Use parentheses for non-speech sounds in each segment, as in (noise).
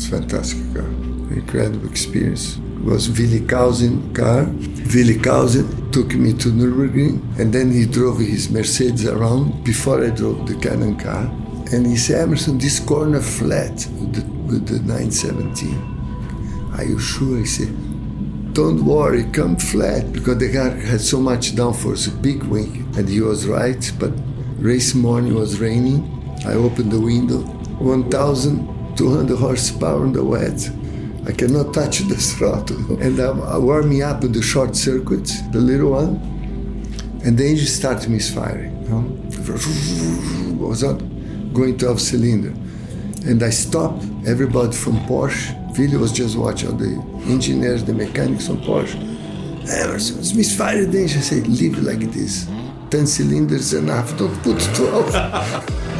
was fantastic car. Incredible experience. It was Willi Kauhsen car. Willi Kauhsen took me to Nürburgring and then he drove his Mercedes around before I drove the Canon car. And he said, Emerson, this corner flat with the, with the 917. Are you sure? He said, don't worry, come flat because the car had so much downforce, a big wing. And he was right, but race morning was raining. I opened the window, 1,200 horsepower in the wet. I cannot touch the throttle. (laughs) And I'm warming up the short circuit, the little one, and the engine started misfiring. You know? (laughs) was not going 12 cylinder. And I stopped everybody from Porsche. Willi was just watching the engineers, the mechanics on Porsche. Emerson, it's misfired the engine. I said, leave it like this. 10 cylinders enough, don't put 12. (laughs)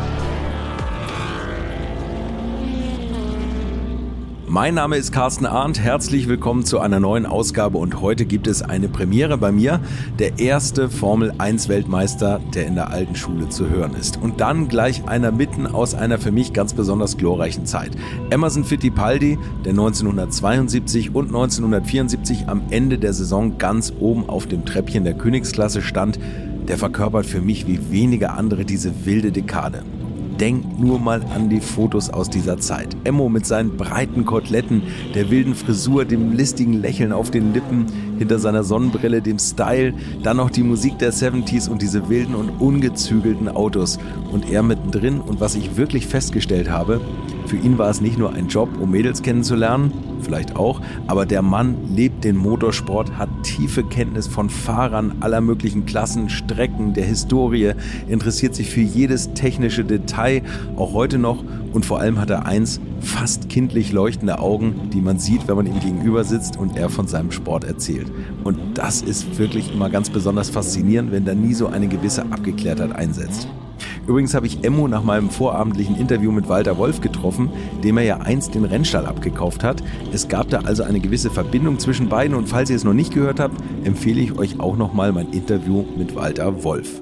Mein Name ist Carsten Arndt, herzlich willkommen zu einer neuen Ausgabe und heute gibt es eine Premiere bei mir, der erste Formel 1 Weltmeister, der in der alten Schule zu hören ist. Und dann gleich einer mitten aus einer für mich ganz besonders glorreichen Zeit. Emerson Fittipaldi, der 1972 und 1974 am Ende der Saison ganz oben auf dem Treppchen der Königsklasse stand, der verkörpert für mich wie wenige andere diese wilde Dekade. Denkt nur mal an die Fotos aus dieser Zeit. Emmo mit seinen breiten Koteletten, der wilden Frisur, dem listigen Lächeln auf den Lippen, hinter seiner Sonnenbrille, dem Style, dann noch die Musik der 70s und diese wilden und ungezügelten Autos. Und er mittendrin und was ich wirklich festgestellt habe, für ihn war es nicht nur ein Job, um Mädels kennenzulernen, vielleicht auch, aber der Mann lebt den Motorsport, hat tiefe Kenntnis von Fahrern aller möglichen Klassen, Strecken, der Historie, interessiert sich für jedes technische Detail, auch heute noch und vor allem hat er eins, fast kindlich leuchtende Augen, die man sieht, wenn man ihm gegenüber sitzt und er von seinem Sport erzählt. Und das ist wirklich immer ganz besonders faszinierend, wenn da nie so eine gewisse Abgeklärtheit einsetzt. Übrigens habe ich Emmo nach meinem vorabendlichen Interview mit Walter Wolf getroffen, dem er ja einst den Rennstall abgekauft hat. Es gab da also eine gewisse Verbindung zwischen beiden und falls ihr es noch nicht gehört habt, empfehle ich euch auch nochmal mein Interview mit Walter Wolf.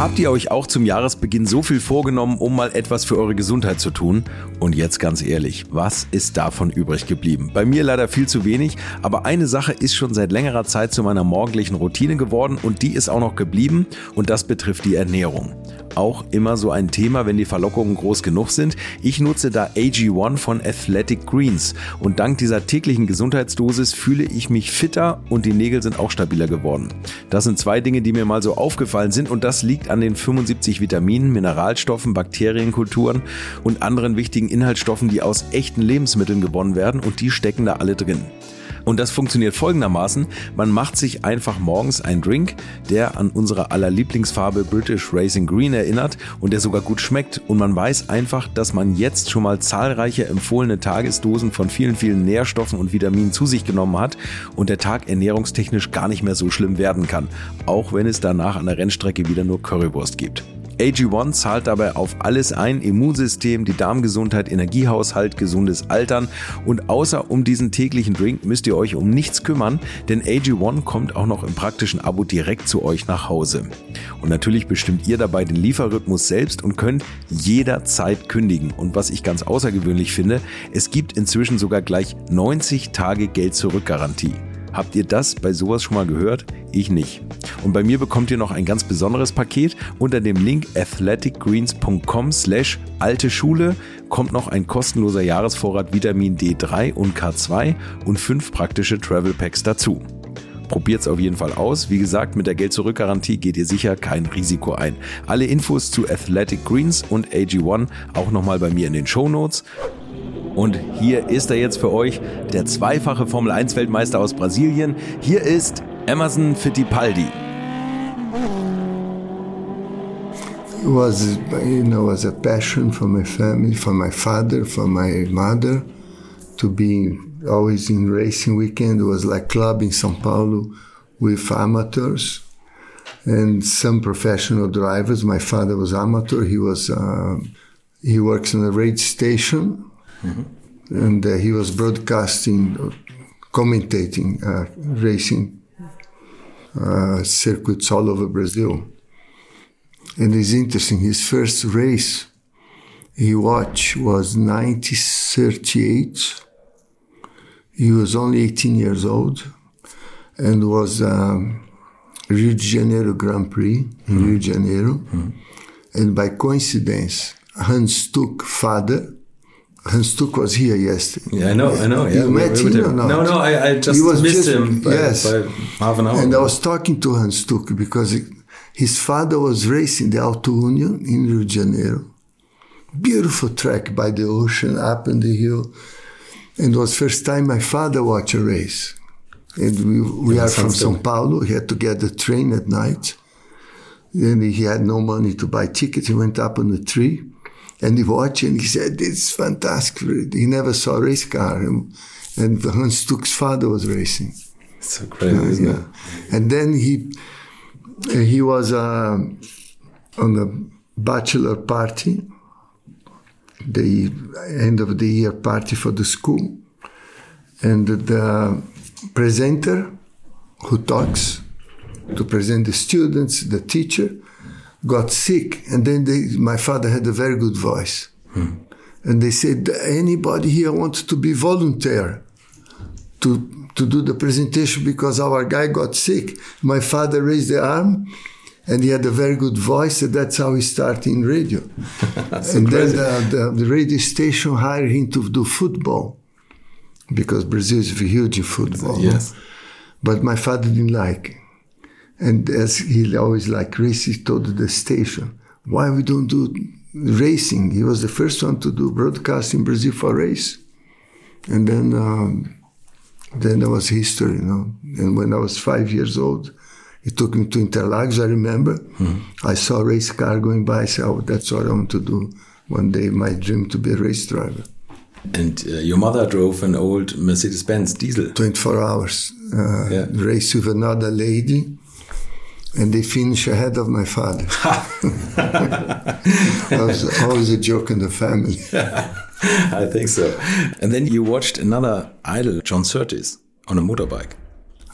Habt ihr euch auch zum Jahresbeginn so viel vorgenommen, um mal etwas für eure Gesundheit zu tun? Und jetzt ganz ehrlich, was ist davon übrig geblieben? Bei mir leider viel zu wenig, aber eine Sache ist schon seit längerer Zeit zu meiner morgendlichen Routine geworden und die ist auch noch geblieben und das betrifft die Ernährung auch immer so ein Thema, wenn die Verlockungen groß genug sind. Ich nutze da AG1 von Athletic Greens und dank dieser täglichen Gesundheitsdosis fühle ich mich fitter und die Nägel sind auch stabiler geworden. Das sind zwei Dinge, die mir mal so aufgefallen sind und das liegt an den 75 Vitaminen, Mineralstoffen, Bakterienkulturen und anderen wichtigen Inhaltsstoffen, die aus echten Lebensmitteln gewonnen werden und die stecken da alle drin. Und das funktioniert folgendermaßen. Man macht sich einfach morgens einen Drink, der an unsere aller Lieblingsfarbe British Racing Green erinnert und der sogar gut schmeckt. Und man weiß einfach, dass man jetzt schon mal zahlreiche empfohlene Tagesdosen von vielen, vielen Nährstoffen und Vitaminen zu sich genommen hat und der Tag ernährungstechnisch gar nicht mehr so schlimm werden kann. Auch wenn es danach an der Rennstrecke wieder nur Currywurst gibt. AG1 zahlt dabei auf alles ein, Immunsystem, die Darmgesundheit, Energiehaushalt, gesundes Altern und außer um diesen täglichen Drink müsst ihr euch um nichts kümmern, denn AG1 kommt auch noch im praktischen Abo direkt zu euch nach Hause. Und natürlich bestimmt ihr dabei den Lieferrhythmus selbst und könnt jederzeit kündigen. Und was ich ganz außergewöhnlich finde, es gibt inzwischen sogar gleich 90 Tage Geld-Zurück-Garantie. Habt ihr das bei sowas schon mal gehört? Ich nicht. Und bei mir bekommt ihr noch ein ganz besonderes Paket. Unter dem Link athleticgreens.com slash alte Schule kommt noch ein kostenloser Jahresvorrat Vitamin D3 und K2 und fünf praktische Travel Packs dazu. Probiert es auf jeden Fall aus. Wie gesagt, mit der Geld-Zurück-Garantie geht ihr sicher kein Risiko ein. Alle Infos zu Athletic Greens und AG1 auch nochmal bei mir in den Show Notes. Und hier ist er jetzt für euch, der zweifache Formel 1 Weltmeister aus Brasilien. Hier ist Emerson Fittipaldi. It was, you know, was a passion for my family, for my father, for my mother, to be always in racing weekend. It was like club in São Paulo with amateurs and some professional drivers. My father was amateur. He was uh, he works in a radio station Mm-hmm. And uh, he was broadcasting, commentating uh, racing uh, circuits all over Brazil. And it's interesting, his first race he watched was 1938. He was only 18 years old and was um, Rio de Janeiro Grand Prix in mm. Rio de Janeiro. Mm. And by coincidence, Hans Stuck father, Hans Stuck was here yesterday. Yeah, I know, I know. Yeah, you met him, him or not? No, no, I, I just he was missed just, him by, yes. by half an hour. And I was talking to Hans Stuck because his father was racing the Auto Union in Rio de Janeiro. Beautiful track by the ocean, up in the hill. And it was first time my father watched a race. And we, we yeah, are from São Paulo. He had to get the train at night. Then he had no money to buy tickets. He went up on the tree and he watched and he said, "It's fantastic. He never saw a race car. And, and Hans Stuck's father was racing. It's so crazy, uh, isn't yeah. it? And then he he was uh, on a bachelor party, the end of the year party for the school. And the presenter who talks to present the students, the teacher, got sick, and then they, my father had a very good voice. Hmm. And they said, anybody here wants to be volunteer to, to do the presentation because our guy got sick. My father raised the arm and he had a very good voice, and that's how he started in radio. (laughs) and then the, the, the, radio station hired him to do football because Brazil is huge in football. Yes. But my father didn't like and as he always like races, he told the station, why we don't do racing? He was the first one to do broadcast in Brazil for race. And then, um, then there was history, you know. And when I was five years old, he took me to Interlagos, I remember. Mm-hmm. I saw a race car going by. I said, oh, that's what I want to do one day, my dream to be a race driver. And uh, your mother drove an old Mercedes Benz diesel. 24 hours. Uh, yeah. Race with another lady and they finish ahead of my father. (laughs) that was always a joke in the family. (laughs) I think so. And then you watched another idol, John Surtees, on a motorbike.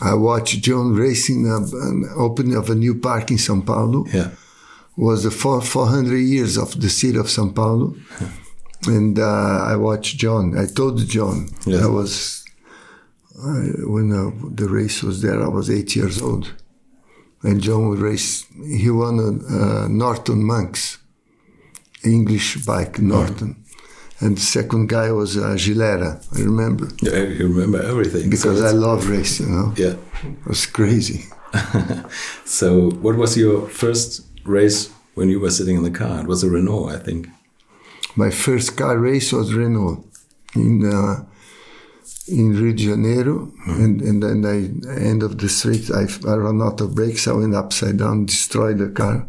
I watched John racing an opening of a new park in São Paulo. Yeah. Was the four, 400 years of the city of São Paulo. and uh, I watched John. I told John yeah. I was, uh, when uh, the race was there, I was eight years old and John would race. He won a, uh, Norton Manx, English bike Norton. Mm. And the second guy was uh, Gilera, I remember. Yeah, you remember everything. Because so I love racing, you know? Yeah. It was crazy. (laughs) so, what was your first race when you were sitting in the car? It was a Renault, I think. My first car race was Renault in uh, in Rio de Janeiro, mm. and, and then I end of the street, I, I ran out of brakes, I went upside down, destroyed the car.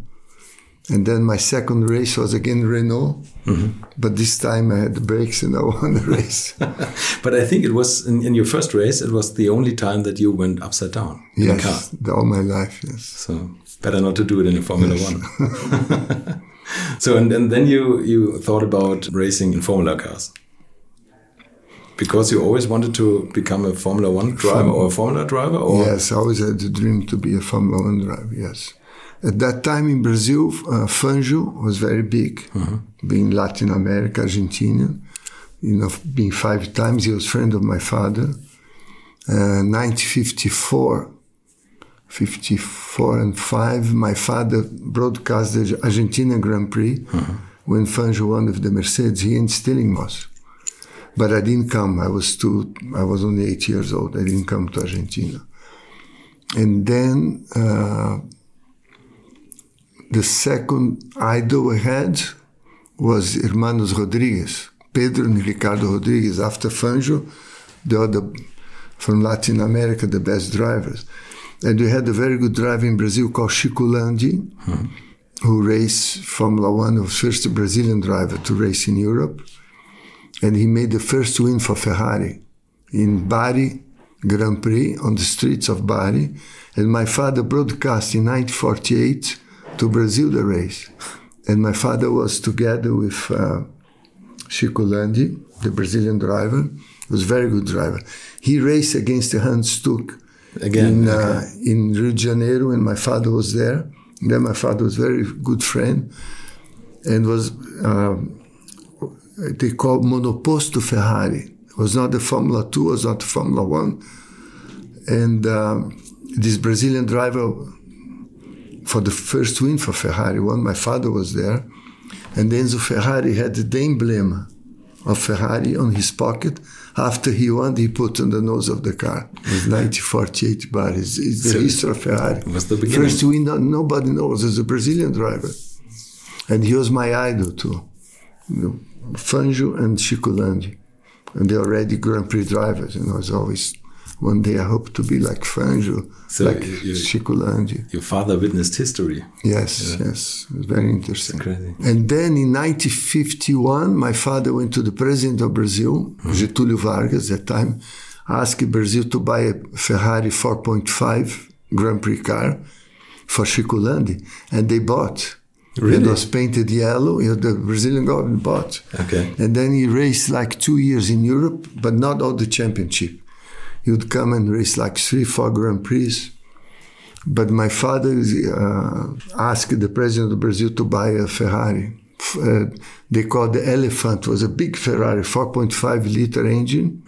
And then my second race was again Renault, mm-hmm. but this time I had the brakes and I won the race. (laughs) but I think it was in, in, your first race, it was the only time that you went upside down in yes, a car. The, all my life, yes. So better not to do it in a Formula yes. One. (laughs) (laughs) so and, and then you you thought about racing in Formula cars. Because you always wanted to become a Formula One driver or a Formula driver? Or? Yes, I always had the dream to be a Formula One driver, yes. At that time in Brazil, uh, Fangio was very big, uh -huh. being Latin America, Argentina. You know, being five times, he was friend of my father. Uh, 1954, 54 and 5, my father broadcast the Argentina Grand Prix uh -huh. when Fangio won with the Mercedes, he ain't Stirling Moss. But I didn't come. I was too. I was only eight years old. I didn't come to Argentina. And then uh, the second idol I had was Hermanos Rodriguez, Pedro and Ricardo Rodriguez. After Fangio, the other from Latin America, the best drivers. And we had a very good driver in Brazil called Chico Landi, hmm. who raced Formula One, was first Brazilian driver to race in Europe and he made the first win for Ferrari in Bari Grand Prix on the streets of Bari. And my father broadcast in 1948 to Brazil the race. And my father was together with uh, Chico Landi, the Brazilian driver. He was a very good driver. He raced against Hans Stuck Again, in, okay. uh, in Rio de Janeiro, and my father was there. And then my father was a very good friend, and was um, they called monoposto Ferrari. It was not the Formula Two, it was not the Formula One, and um, this Brazilian driver for the first win for Ferrari won. My father was there, and Enzo Ferrari had the emblem of Ferrari on his pocket. After he won, he put on the nose of the car. It was 1948 bar. It's, it's the So history of Ferrari. it was the beginning. First win, no- nobody knows. As a Brazilian driver. And he was my idol too. You know, Fangio and Chico Landi. And they're already Grand Prix drivers. And I was always, one day I hope to be like Fangio, So like you- you- Your father witnessed history. Yes, yes. It was very interesting. And then in 1951, my father went to the president of Brazil, mm-hmm. Getúlio Vargas, at that time, asked Brazil to buy a Ferrari 4.5 Grand Prix car for Chico Landi. And they bought. Really? It was painted yellow. you know, The Brazilian government bought. Okay. And then he raced like two years in Europe, but not all the championship. He would come and race like three, four Grand Prix. But my father uh, asked the president of Brazil to buy a Ferrari. Uh, they called the Elephant. It was a big Ferrari, 4.5 liter engine.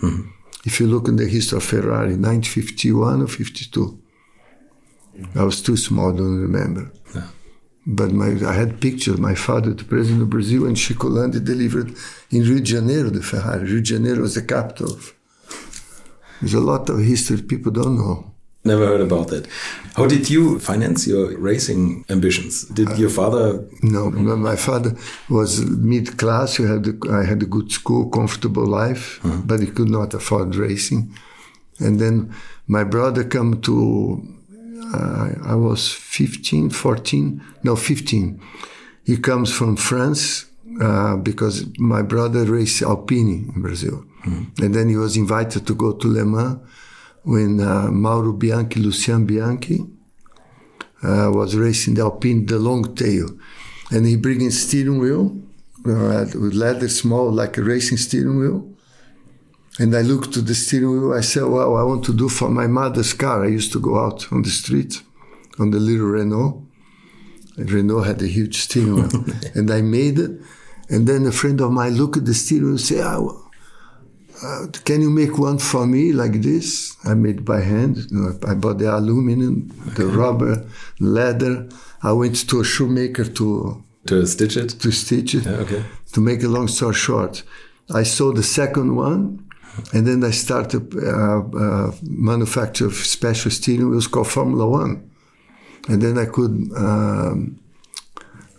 If you look in the history of Ferrari, 1951 or 52. I was too small, don't remember. But my, I had pictures. My father, the president of Brazil, and Chico Landi delivered in Rio de Janeiro the Ferrari. Rio de Janeiro was the capital. Of, there's a lot of history people don't know. Never heard about that. How did you finance your racing ambitions? Did your father? No, my father was mid class. He had a, I had a good school, comfortable life, mm-hmm. but he could not afford racing. And then my brother come to. I was 15, 14, no 15. He comes from France uh, because my brother raced Alpine in Brazil, and then he was invited to go to Le Mans when uh, Mauro Bianchi, Lucien Bianchi, uh, was racing the Alpine, the long tail. And he bringing steering wheel uh, with leather small, like a racing steering wheel. And I looked to the steering wheel. I said, well, I want to do for my mother's car. I used to go out on the street on the little Renault. And Renault had a huge steering wheel. (laughs) and I made it. And then a friend of mine looked at the steering wheel and said, oh, uh, can you make one for me like this? I made by hand. You know, I bought the aluminum, the rubber, leather. I went to a shoemaker to To stitch it? to stitch it. Yeah, okay. To make a long story short, I saw the second one, and then I started uh, uh, manufacture of special steering wheels called Formula One, and then I could. Um,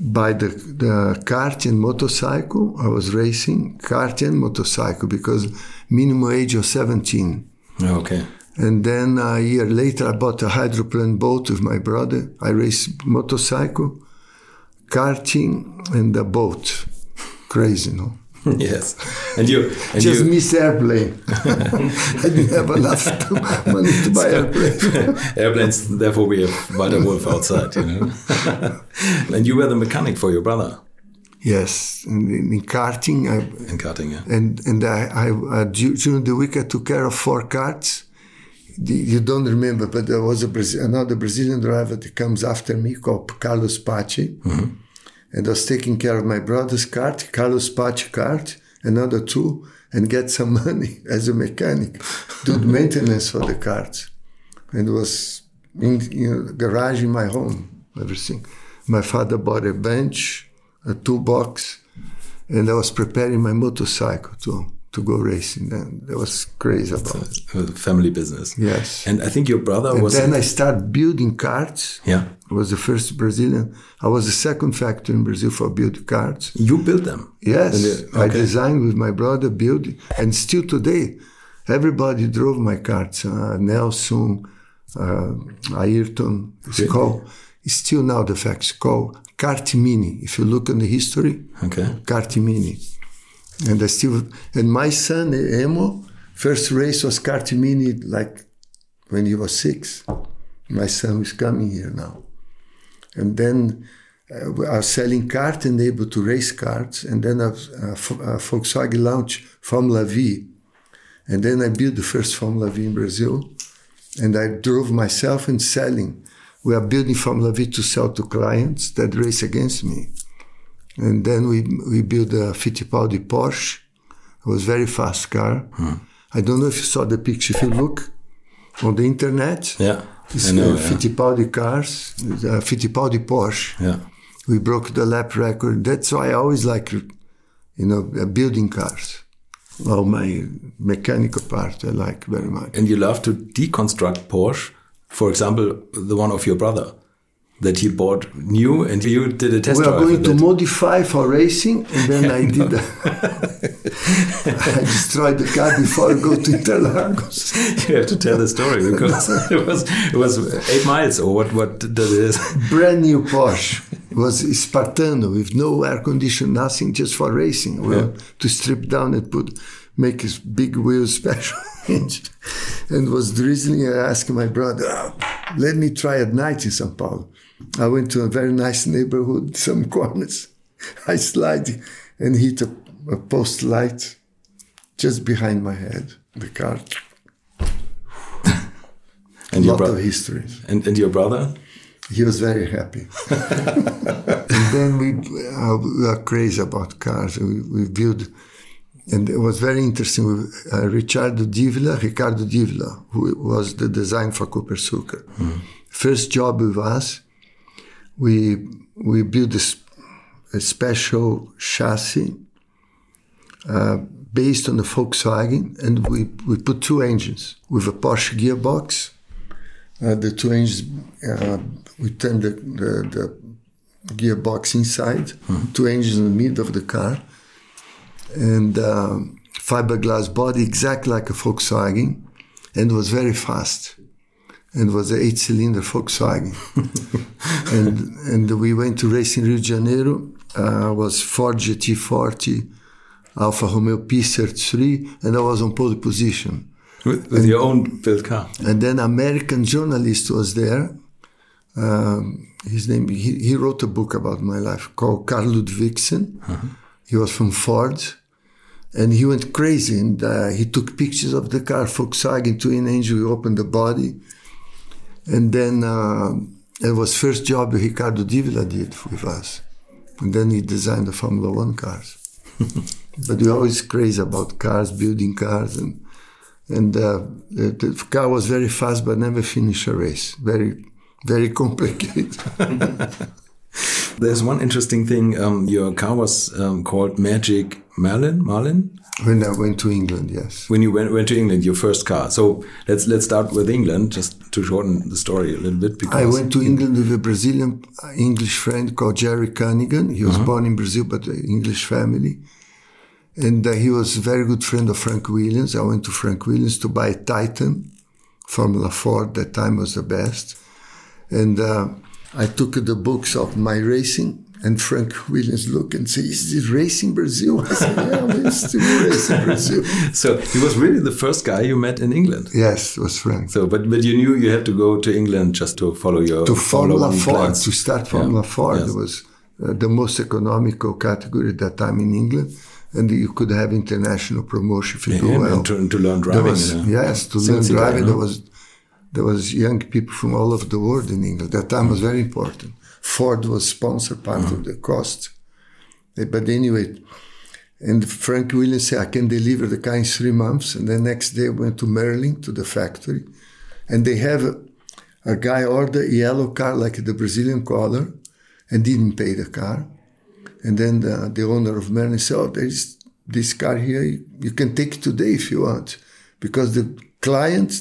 Buy the, the kart and motorcycle. I was racing kart and motorcycle because minimum age of 17. Oh, okay. And then a year later, I bought a hydroplane boat with my brother. I raced motorcycle, karting, and a boat. Crazy, no? (laughs) yes. And you. And Just you, miss airplane. (laughs) I didn't have enough (laughs) to- money to buy airplane. airplanes. Therefore, we have Walter Wolf outside. You know. and you were the mechanic for your brother yes, in, in karting, I, in karting. Yeah. and and I, I uh, du- during the week I took care of four carts. The- You don't remember, but there was a Brazil, another Brazilian driver that comes after me called Carlos Pace, and I was taking care of my brother's cart, Carlos Pace cart, another two, and get some (laughs) money as a mechanic, do maintenance for the carts, and it was in garage in my home, everything. My father bought a bench, a toolbox, and I was preparing my motorcycle to to go racing. And that was crazy about it. Uh, Family business. Yes. And I think your brother And was. then I started building carts. yeah. I was the first Brazilian. I was the second factory in Brazil for building carts. You built them. Yes, And the- I designed with my brother, built, and still today, everybody drove my carts. Uh, Nelson, uh, Ayrton, Really? it's still now the fact, it's called Cartimini. If you look in the history, Okay. Cartimini. And I still, and my son, Emo, first race was Cartimini like when he was six. My son is coming here now. And then uh, I was selling cart and able to race carts. And then I uh, uh, Volkswagen launched Formula V. And then I built the first Formula V in Brazil. and I drove myself and selling. We are building Formula V to sell to clients that race against me. And then we we built a Fittipaldi Porsche. It was very fast car. I don't know if you saw the picture. If you look on the internet, Yeah. it's I know. uh, yeah. Fittipaldi cars, uh, Fittipaldi Porsche. Yeah. We broke the lap record. That's why I always like, you know, uh, building cars. Well, my mechanical part I like very much. And you love to deconstruct Porsche. For example, the one of your brother that he bought new, and you did a test we are going to modify for racing, and then (laughs) I did. (laughs) I destroyed the car before I go to Interlagos. you have to tell the story because (laughs) it was it was eight miles or what what does it is. Brand new Porsche It was Spartano with no air condition, nothing, just for racing. Well, to strip down and put make a big wheel special and was drizzling. I asked my brother, "Oh, "Let me try at night in São Paulo." I went to a very nice neighborhood, (laughs) some corners. I slide and hit a, a post light just behind my head. The car, (laughs) And a your lot of histories. and, and your brother. He was very happy. (laughs) and then we, uh, we are crazy about cars. We, we built, and it was very interesting. We, uh, Ricardo Divila, Ricardo Divila, who was the design for Copersucar. First job with us, we we built this a special chassis uh, based on the Volkswagen, and we, we put two engines with a Porsche gearbox. Uh, the two engines, uh, we turned the, the, the gearbox inside, two engines in the middle of the car, and um, fiberglass body, exactly like a Volkswagen, and was very fast. And was an eight-cylinder Volkswagen, (laughs) and and we went to race in Rio de Janeiro. Uh, was Ford GT40, Alfa Romeo P33, and I was on pole position. With, with your own built car. And then American journalist was there. Um, his name, he, he wrote a book about my life called Karl Ludvigsen. He was from Ford. And he went crazy and uh, he took pictures of the car, Volkswagen twin engine. We opened the body. And then uh, it was first job Ricardo Divila did with us. And then he designed the Formula One cars. (laughs) but we're always crazy about cars, building cars. And and uh, the, the car was very fast but never finished a race very very (laughs) complicated (laughs) There's one interesting thing. Um, your car was um, called Magic Marlin. Marlin. When i went to england yes. When you went, went to England, your first car. So let's let's start with England, just to shorten the story a little bit. Because i went to england with a brazilian uh, english friend called jerry cunningham. He was born in brazil but an english family. And uh, he was a very good friend of frank williams. I went to frank williams to buy a titan. Formula 4 at that time was the best. And uh, i took the books of my racing and Frank Williams looked and said, Is this racing Brazil? I said, Yeah, still racing Brazil. (laughs) So he was really the first guy you met in England. Yes, it was Frank. So, but but you knew you had to go to England just to follow your to Formula 4, plans. to start Formula Yeah. 4. Yes. It was uh, the most economical category at that time in England. And you could have international promotion if you Yeah, do and well. to, to learn driving. was, yes, to learn sensei car, driving. There was there was young people from all over the world in England. That time was very important. Ford was sponsor part Mm-hmm. of the cost. Eh, But anyway, and Frank Williams said, I can deliver the car in three months. And then next day I went to Merlin to the factory. And they have a, a guy order a yellow car like the Brazilian color and didn't pay the car. And then the, the owner of Merlin said, oh, there's this car here. You can take it today if you want. Because the client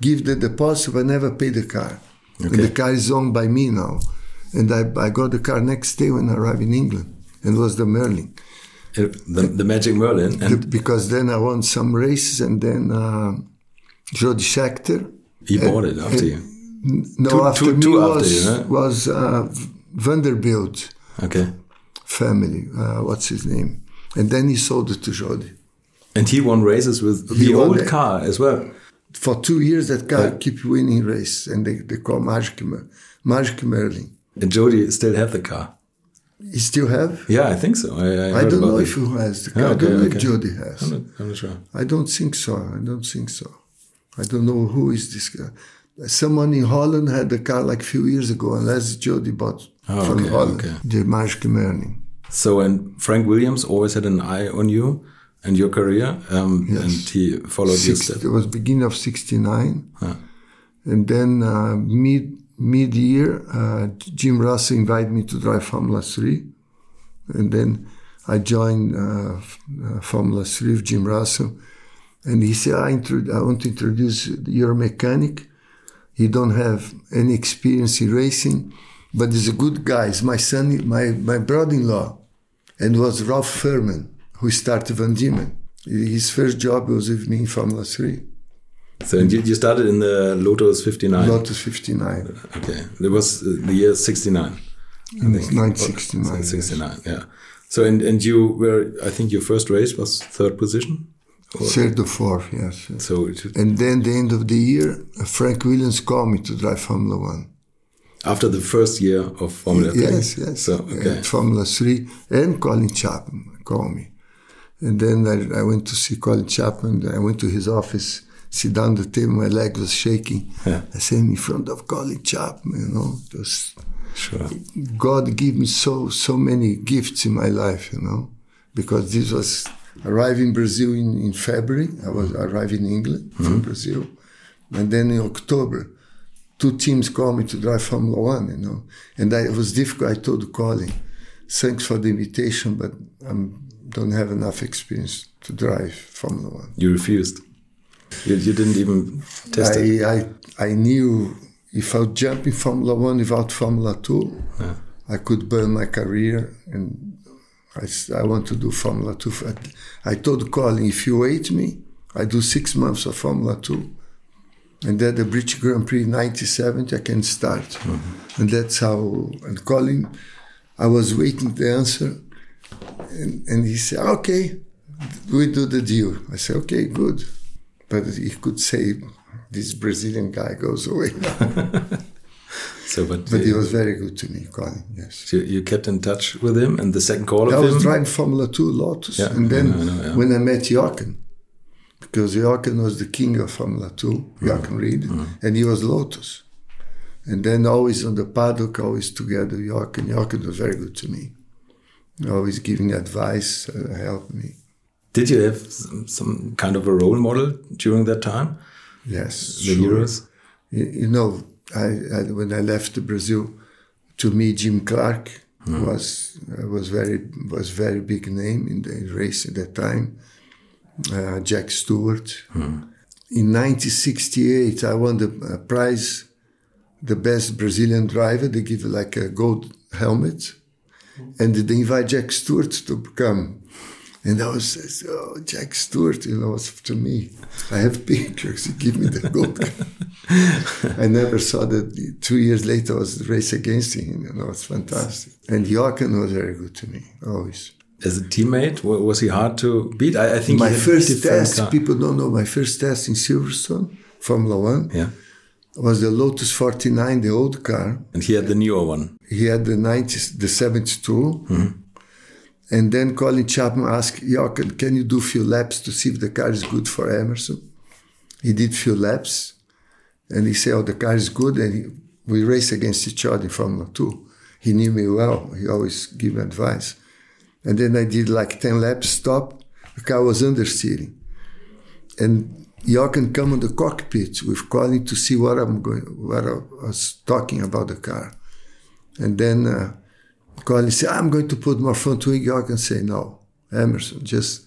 give the deposit but never pay the car. And the car is owned by me now. And I, I got the car next day when I arrived in England. And it was the Merlin. Uh, the, the Magic Merlin. And The- because then I won some races and then uh, Jody Scheckter. he bought it after you. No, Two- after two- me two was, after you, huh? was uh, Vanderbilt Okay. family. Uh, what's his name? And then he sold it to Jody. And he won races with He the old car as well. For two years, that car Yeah. keep winning races, and they, they call Magic, Mer- Magic Merlin. And Jody still had the car. You still have? Yeah, I think so. I, I, I don't know it. if who has the car. Yeah, I don't know okay. if Jody has. I'm not, I'm not sure. I don't think so. I don't think so. I don't know who is this guy. Someone in Holland had a car like a few years ago, and Les Jody bought Oh, from okay, Holland. okay. The Marshke Merning. So, and Frank Williams always had an eye on you and your career, um, Yes. and he followed your Six, steps. it was beginning of 69. Huh. And then uh, mid mid year, uh, Jim Russell invited me to drive Formula 3. And then I joined uh, uh, Formula 3 with Jim Russell. And he said, I, I want to introduce your mechanic. He don't have any experience in racing, but he's a good guy. He's my son, my, my brother-in-law. And was Ralph Firman, who started Van Diemen. His first job was with me in Formula 3. So, and you, you started in the Lotus 59. Lotus 59. Okay, it was uh, the year 69. In 1969. 69, yeah. So, and, and you were, I think your first race was third position? Or- Third or fourth, yes. So, And then the end of the year, Frank Williams called me to drive Formula One. after the first year of Formula 3? Yes, yes. So, okay. And Formula 3 and Colin Chapman called me. And then I, I went to see Colin Chapman. I went to his office, sit down the table, my leg was shaking. Yeah. I said, in front of Colin Chapman, you know. It was, Sure. God gave me so so many gifts in my life, you know, because this was arriving in Brazil in, in February. I was mm-hmm. arriving in England from mm-hmm. Brazil, and then in October, two teams called me to drive Formula One, you know, and I, it was difficult. I told Colin, "Thanks for the invitation, but I don't have enough experience to drive Formula One." You refused. You, you didn't even test it. I, I I knew if I would jump in Formula One without Formula Two, Yeah. I could burn my career, and I, I want to do Formula Two. I, I told Colin, if you wait me, I do six months of Formula Two, and then the British Grand Prix '97, I can start, mm-hmm. and that's how. And Colin, I was waiting the answer, and, and he said, "Okay, we do the deal." I said, "Okay, good," but he could say, "This Brazilian guy goes away." (laughs) So, but, But he uh, was very good to me, Colin. Yes. you, you kept in touch with him, and the second call of I was driving Formula Two Lotus, Yeah, and then I know, yeah. when I met Jochen, because Jochen was the king of Formula Two. Mm-hmm. Jochen Rindt, mm-hmm. and he was Lotus, and then always on the paddock, always together. Jochen, Jochen was very good to me, always giving advice, uh, helped me. Did you have some, some kind of a role model during that time? Yes, The sure. heroes? You, you know, I, I when I left Brazil, to me Jim Clark was uh, was very was very big name in the race at that time. Uh, Jack Stewart. In 1968, I won the uh, prize, the best Brazilian driver. They give like a gold helmet, and they invite Jack Stewart to come. And I was, oh, Jack Stewart, you know, was to me. I have pictures. He gave me the gold. (laughs) I never saw that. Two years later, I was race against him. You know, it's fantastic. And Jochen was very good to me, always. As a teammate, was he hard to beat? I, I think My first test, car- people don't know, my first test in Silverstone, Formula One, Yeah, was the Lotus 49, the old car. and he had the newer one. He had the 90s, the 72. Mm-hmm. And then Colin Chapman asked, Jochen, can you do a few laps to see if the car is good for Emerson? He did few laps. And he said, oh, the car is good. And he, we race against each other in Formula 2. He knew me well. He always gave me advice. And then I did like 10 laps, stop. The car was understeering. And Jochen come in the cockpit with Colin to see what I'm going, what I was talking about the car. And then uh, Colin said, I'm going to put more front wing. Jochen say, no, Emerson, just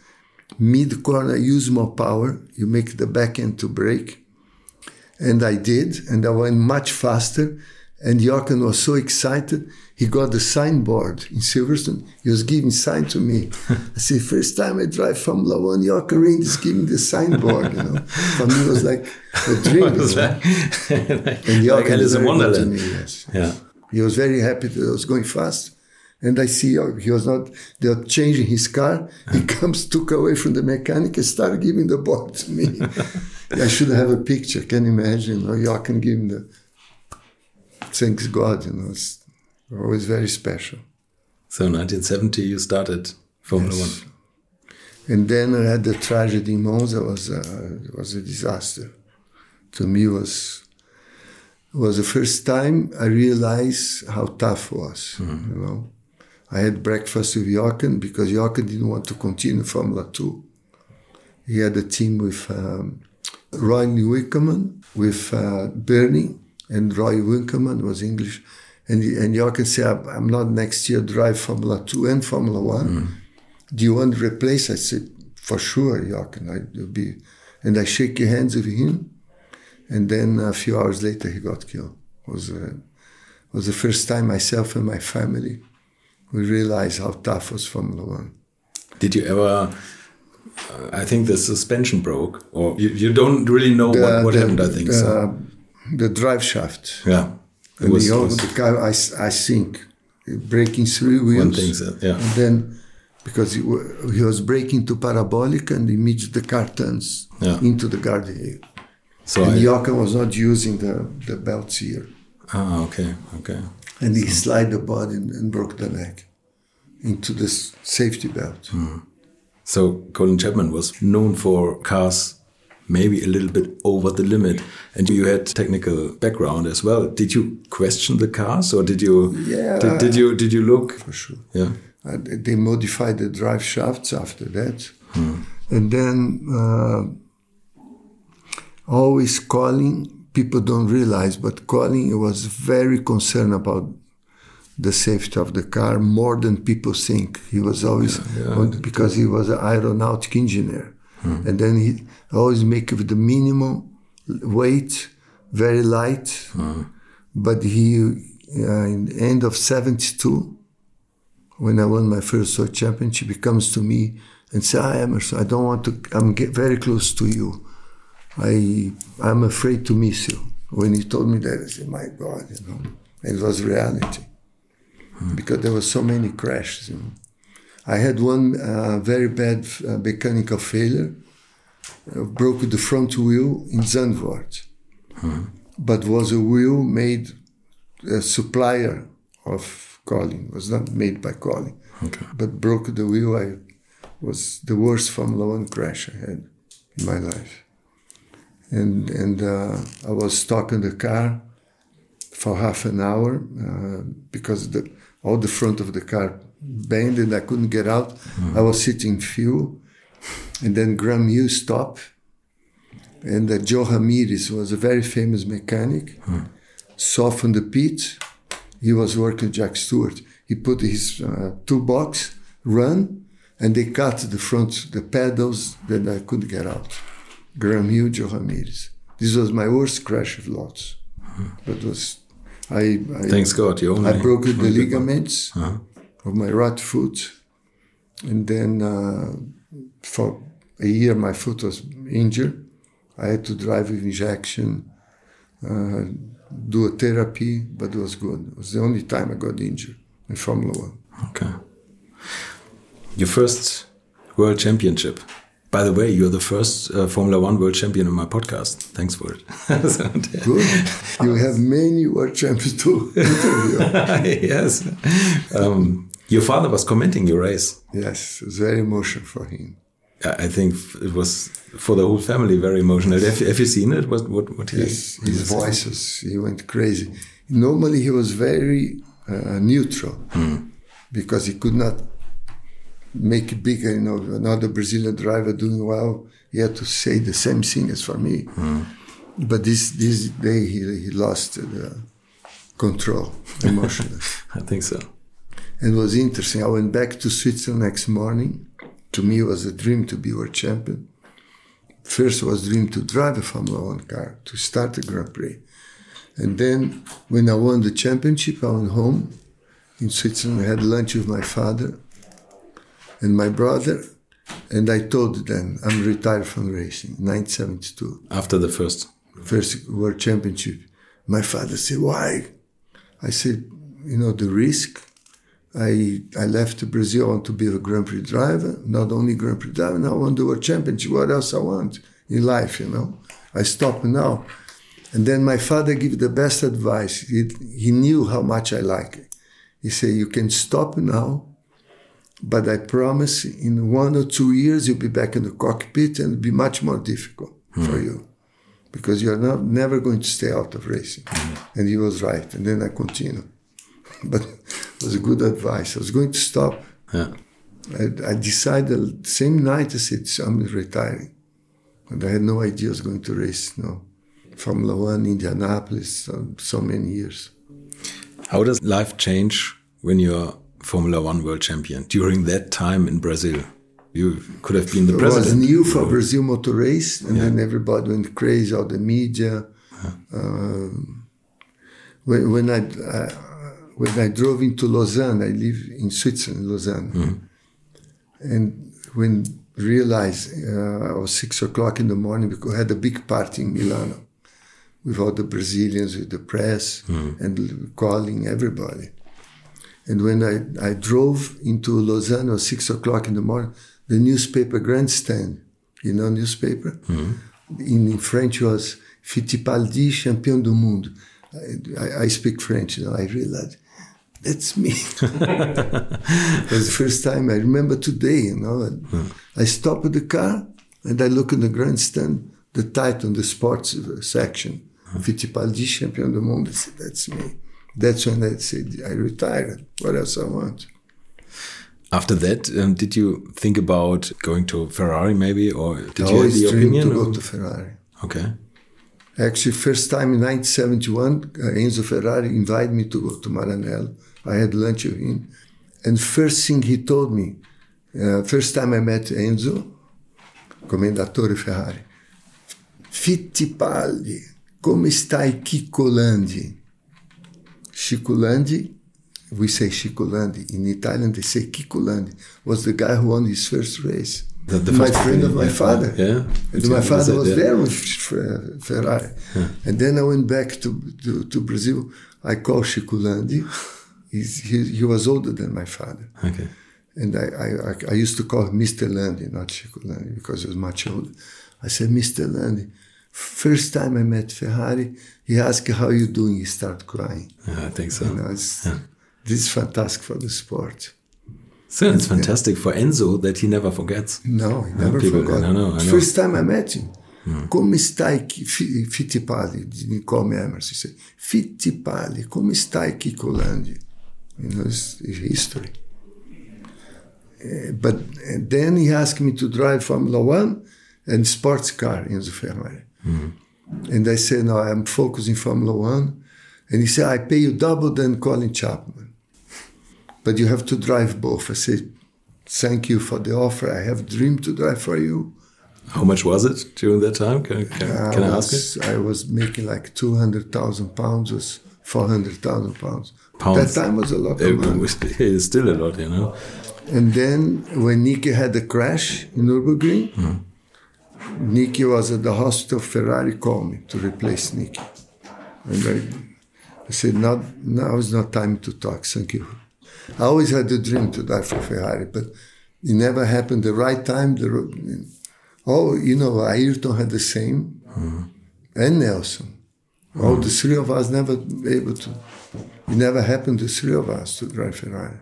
mid corner, use more power. You make the back end to break. And I did, and I went much faster. And Jochen was so excited, he got the signboard in Silverstone. He was giving sign to me. I said, first time I drive Formula One, Jochen Rindt is giving the signboard. You know, for me it was like a (laughs) dream. Was you that- (laughs) And like Jochen Alice is in very good to Wonderland. me, yes. Yeah. He was very happy that I was going fast. And I see uh, he was not, they were changing his car. He comes, took away from the mechanic and started giving the ball to me. (laughs) I should have a picture. Can you imagine? You know, give him the, thanks God, you know, it's always very special. So 1970, you started Formula Yes. One. And then I had the tragedy in Monza, was, uh, was a disaster. to me was was the first time I realized how tough was. Mm-hmm. You know, I had breakfast with Jochen because Jochen didn't want to continue Formula Two. He had a team with um, Roy Winkelmann, with uh, Bernie, and Roy Winkelmann was English. And, and Jochen said, "I'm- not next year drive Formula 2 and Formula 1. Do you want to replace? I said, for sure, Jochen. I will be. And I shake hands with him. And then a few hours later, he got killed. It was, uh, was the first time myself and my family we realized how tough was Formula 1. Did you ever? Uh, I think the suspension broke, or you, you don't really know what, what happened. I think the, so. the drive shaft. Yeah, it was, the, was the car, I, I think, breaking three wheels. one thing. So, yeah, And then, because he, he was breaking to parabolic and immediately the car turns Yeah. into the guardrail. so and I, Jochen was not using the, the belts here. ah, okay, okay. And he slid the body and, broke the neck into the safety belt. Hmm. So Colin Chapman was known for cars maybe a little bit over the limit, and you had technical background as well. Did you question the cars, or did you? Yeah. Did, did you? Did you look? For sure. Yeah. Uh, they modified the drive shafts after that. And then uh, always Colin, people don't realize, but Colin was very concerned about the safety of the car more than people think. He was always, on- because he was an aeronautic engineer. And then he always make the minimum weight, very light. But he, uh, in the end of 72, when I won my first world championship, he comes to me and say, "Hi, Emerson, I don't want to. I'm get very close to you. I I'm afraid to miss you." When he told me that, I said, "My God, you know, it was reality because there were so many crashes." You know. I had one uh, very bad uh, mechanical failure. Uh, broke the front wheel in Zandvoort, but was a wheel made a supplier of Colin. Was not made by Colin, Okay. but broke the wheel. I was the worst Formula One crash I had in my life, and and uh, I was stuck in the car for half an hour uh, because the all the front of the car bent and I couldn't get out. I was sitting fuel, and then Graham Hughes stopped, and uh, Joe Ramirez was a very famous mechanic. Saw from the pit, he was working Jack Stewart. He put his uh, toolbox, run, and they cut the front, the pedals that I couldn't get out. Graham Joe Ramirez. This was my worst crash of lots. But was I, I Thanks God, you only. I broke the only did one. ligaments Uh-huh. of my right foot, and then uh, for a year my foot was injured. I had to drive with injection, uh, do a therapy, but it was good. It was the only time I got injured in Formula One. Okay. Your first world championship. By the way, you're the first uh, Formula One world champion in my podcast. Thanks for it. So, (laughs) Good. you have many world champions to interview. (laughs) yes. Um, your father was commenting your race. yes, it was very emotional for him. I think it was for the whole family very emotional. Have, you- have you seen it? What what what he? Yes, he his saying? voices, he went crazy. Normally, he was very uh, neutral because he could not make it bigger. You know, another Brazilian driver doing well, he had to say the same thing as for me. Mm. But this this day, he, he lost the control emotionally. (laughs) I think so. And it was interesting. I went back to Switzerland next morning. To me, it was a dream to be world champion. First was dream to drive a Formula One car, to start the Grand Prix. And then when I won the championship, I went home in Switzerland. I had lunch with my father and my brother. And I told them I'm retired from racing, 1972 After the first. first world championship. My father said, "Why?" I said, "You know the risk. I I left Brazil. I want to be a Grand Prix driver. Not only Grand Prix driver. Now I want the world championship. What else I want in life? You know. I stop now." And then my father gave the best advice. He, he knew how much I like it. He said, "You can stop now." But I promise in one or two years you'll be back in the cockpit and it'll be much more difficult for you. because you're not never going to stay out of racing. Mm-hmm. And he was right. And then I continued. (laughs) but it was a good advice. I was going to stop. Yeah. I, I decided the same night I said I'm retiring. And I had no idea I was going to race. No, Formula One, Indianapolis, so, so many years. How does life change when you're Formula One world champion during that time in Brazil? You could have been the president. It was new for Brazil Motor Race, and yeah. then everybody went crazy, all the media. Uh, when, when I uh, when I drove into Lausanne, I live in Switzerland, Lausanne, mm -hmm. and when realized uh, it was six o'clock in the morning because I had a big party in Milano with all the Brazilians, with the press, mm. and calling everybody. And when I, I drove into Lausanne at six o'clock in the morning, the newspaper grandstand, you know, newspaper, mm. in, in, French was Fittipaldi, champion du monde. I, I, speak French, you know, I realized that's me. (laughs) it was the first time I remember today, you know. Mm. I stopped at the car and I look in the grandstand, the title, the sports section. Fittipaldi champion du monde. I said, that's me. That's when I said, I retired. What else I want? After that, um, did you think about going to Ferrari maybe, or did I you have the opinion? to go to Ferrari. Okay. Actually, first time in 1971, uh, Enzo Ferrari invited me to go to Maranello. I had lunch with him. And first thing he told me, uh, first time I met Enzo, commendatore Ferrari, Fittipaldi, Come stai Chico Landi? Chico Landi, we say Chico Landi. In Italian, they say Chico Landi. Was the guy who won his first race. The, the my friend of my father. Yeah. And my father was, yeah. there with Ferrari. Yeah. And then I went back to, to, to Brazil. I called Chico Landi. He's, he, he was older than my father. Okay. And I, I, I used to call him Mr. Landi, not Chico Landi, because he was much older. I said, Mr. Landi, First time I met Ferrari, he asked, How you doing? He started crying. Yeah, I think so. You know, yeah. This is fantastic for the sport. So it's fantastic yeah. for Enzo that he never forgets. No, he never people, forgot. I know, I know. First time I met him. Hmm. Come stai Fittipaldi? Didn't call me Emerson. He said, Fittipaldi, come stai Chico Landi? You know, it's, it's history. Uh, but then he asked me to drive Formula One and sports car in the Ferrari. Mm. And I said, no, I'm focusing Formula One. And he said, I pay you double than Colin Chapman. But you have to drive both. I said, thank you for the offer. I have a dream to drive for you. How much was it during that time? Can, can, can I, was, ask it? I was making like 200,000 pounds, was 400,000 pounds. Pounds. That time was a lot of money. It is still a lot, you know. And then when Niki had the crash in Nürburgring, mm. Niki was at the hospital. Ferrari called me to replace Niki. And I, I said, not, now is not time to talk. Thank you. I always had the dream to die for Ferrari, but it never happened. The right time, the oh, you know, Ayrton had the same, mm-hmm. and Nelson. Mm-hmm. All the three of us never able to. It never happened. The three of us to drive Ferrari.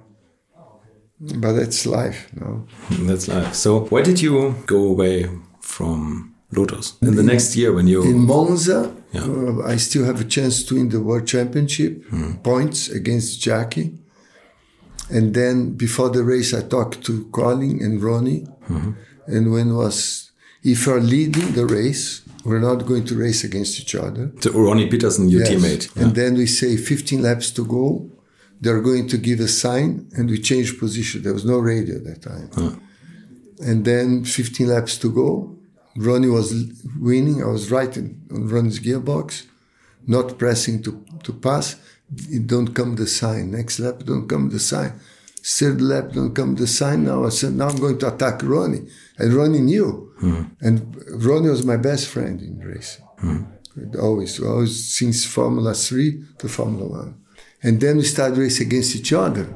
But that's life, no. That's life. So, why did you go away from Lotus. In the next year, when you in Monza, yeah. uh, I still have a chance to win the World Championship mm. points against Jackie. And then before the race, I talked to Colin and Ronnie, mm-hmm. and when was if you're leading the race, we're not going to race against each other. So Ronnie Peterson, your yes. teammate, yeah. and then we say 15 laps to go. They're going to give a sign, and we change position. There was no radio at that time. Huh. And then 15 laps to go. Ronnie was winning. I was right in, on Ronnie's gearbox, not pressing to, to pass. It don't come the sign. Next lap, don't come the sign. Third lap, don't come the sign. Now I said, now I'm going to attack Ronnie. And Ronnie knew. Mm. And Ronnie was my best friend in racing. Mm. Always, always since Formula 3 to Formula 1. And then we started racing against each other.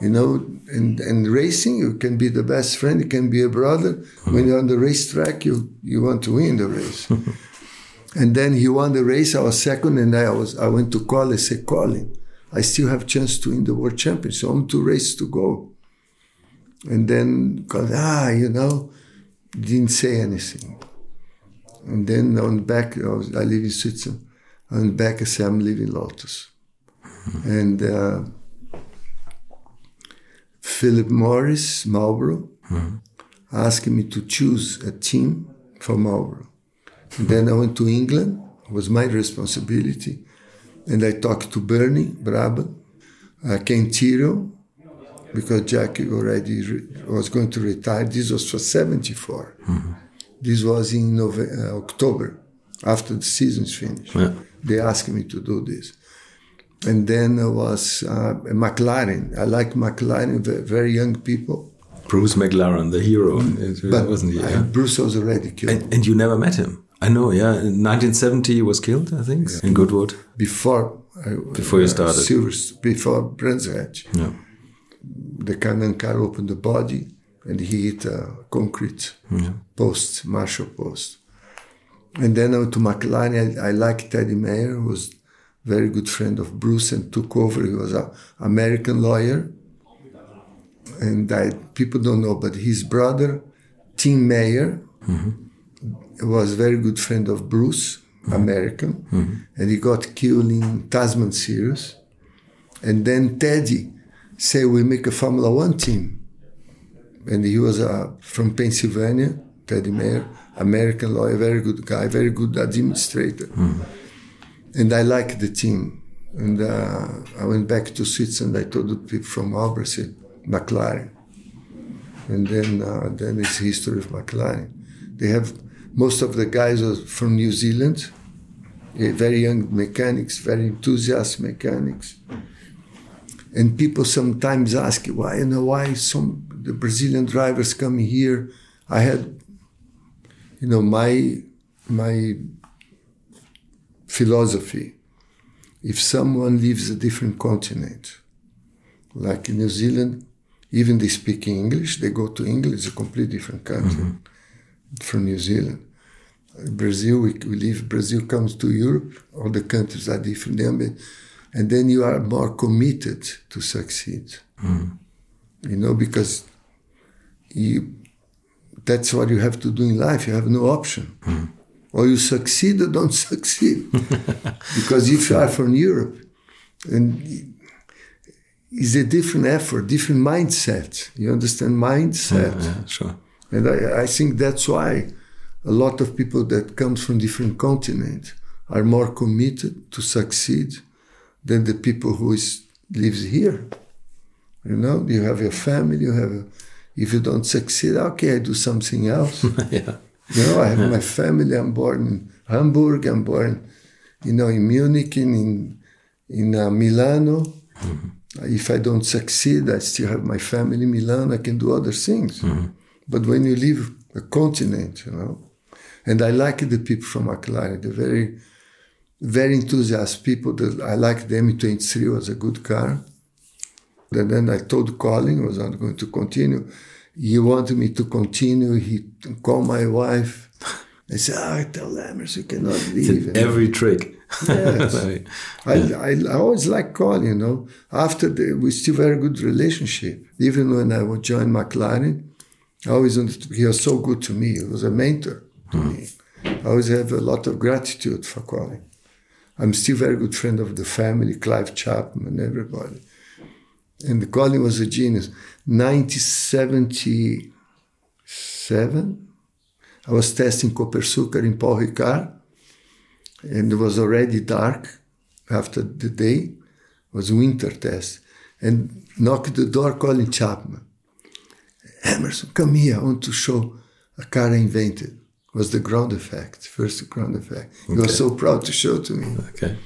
You know, and, and racing, you can be the best friend, you can be a brother. When you're on the racetrack, you, you want to win the race. (laughs) and then he won the race, I was second, and I was I went to Colin, I said, Colin, I still have chance to win the world championship. So I'm two races to go. And then Colin, ah, you know, didn't say anything. And then on the back, I, was, I live in Switzerland. On the back, I say I'm leaving Lotus. (laughs) And uh, Philip Morris, Marlboro, asked me to choose a team for Marlboro. Then I went to England. It was my responsibility. And I talked to Bernie Brabham, uh, Ken Tyrrell, because Jackie already re- was going to retire. This was for 74. This was in Nove- uh, October, after the season's finished. Yeah. They asked me to do this. And then there was uh, McLaren. I like McLaren, very young people. Bruce McLaren, the hero, mm. But wasn't he? Yeah? Bruce was already killed. And, and you never met him. I know, yeah. In 1970, he was killed, I think, in Goodwood. before I, Before you uh, started. Silver, before Brands Hatch. Yeah. the Can-Am car opened the body and he hit a concrete post, Marshall post. And then I went to McLaren. I, I like Teddy Mayer, who was very good friend of Bruce and took over. He was an American lawyer. And I, people don't know, but his brother, Tim Mayer, mm-hmm. was very good friend of Bruce, mm-hmm. American, mm-hmm. and he got killed in Tasman Series. And then Teddy said, we make a Formula One team. And he was uh, from Pennsylvania, Teddy Mayer, American lawyer, very good guy, very good administrator. And I liked the team. And uh, I went back to Switzerland. I told the people from Albert, said, McLaren. And then, uh, then it's history of McLaren. They have most of the guys are from New Zealand, very young mechanics, very enthusiastic mechanics. And people sometimes ask, why you know why some the Brazilian drivers come here? I had, you know, my my philosophy. If someone lives a different continent, like in New Zealand, even they speak English, they go to England, it's a completely different country mm-hmm. from New Zealand. Brazil, we, we leave, Brazil comes to Europe, all the countries are different, and then you are more committed to succeed. Mm-hmm. You know, because you, that's what you have to do in life. You have no option. Mm-hmm. Or you succeed or don't (laughs) succeed. because if you are from Europe, and it's a different effort, different mindset. You understand mindset? Yeah, sure. And I, I think that's why a lot of people that comes from different continents are more committed to succeed than the people who is, lives here. You know, you have your family, you have, a, if you don't succeed, okay, I do something else. (laughs) yeah. You know, I have my family. I'm born in Hamburg. I'm born, you know, in Munich, in in, in uh, Milano. If I don't succeed, I still have my family in Milan. I can do other things. But when you leave a continent, you know, and I like the people from McLaren. They're very, very enthusiastic people. That I like the M23 was a good car. And then I told Colin I was not going to continue. He wanted me to continue. He called my wife. I said, ah, tell Emerson you cannot leave. Every trick. Yes. (laughs) I, I, I always like Colin, you know. After the, we still very good relationship. Even when I would join McLaren, I always he was so good to me. He was a mentor to me. I always have a lot of gratitude for Colin. I'm still very good friend of the family, Clive Chapman, everybody. And Colin was a genius. 1977, I was testing Copersucar in Paul Ricard and it was already dark after the day. It was winter test. And knocked the door, Colin Chapman. Emerson, come here. I want to show a car I invented. It was the ground effect, first ground effect. He was so proud to show to me, Okay.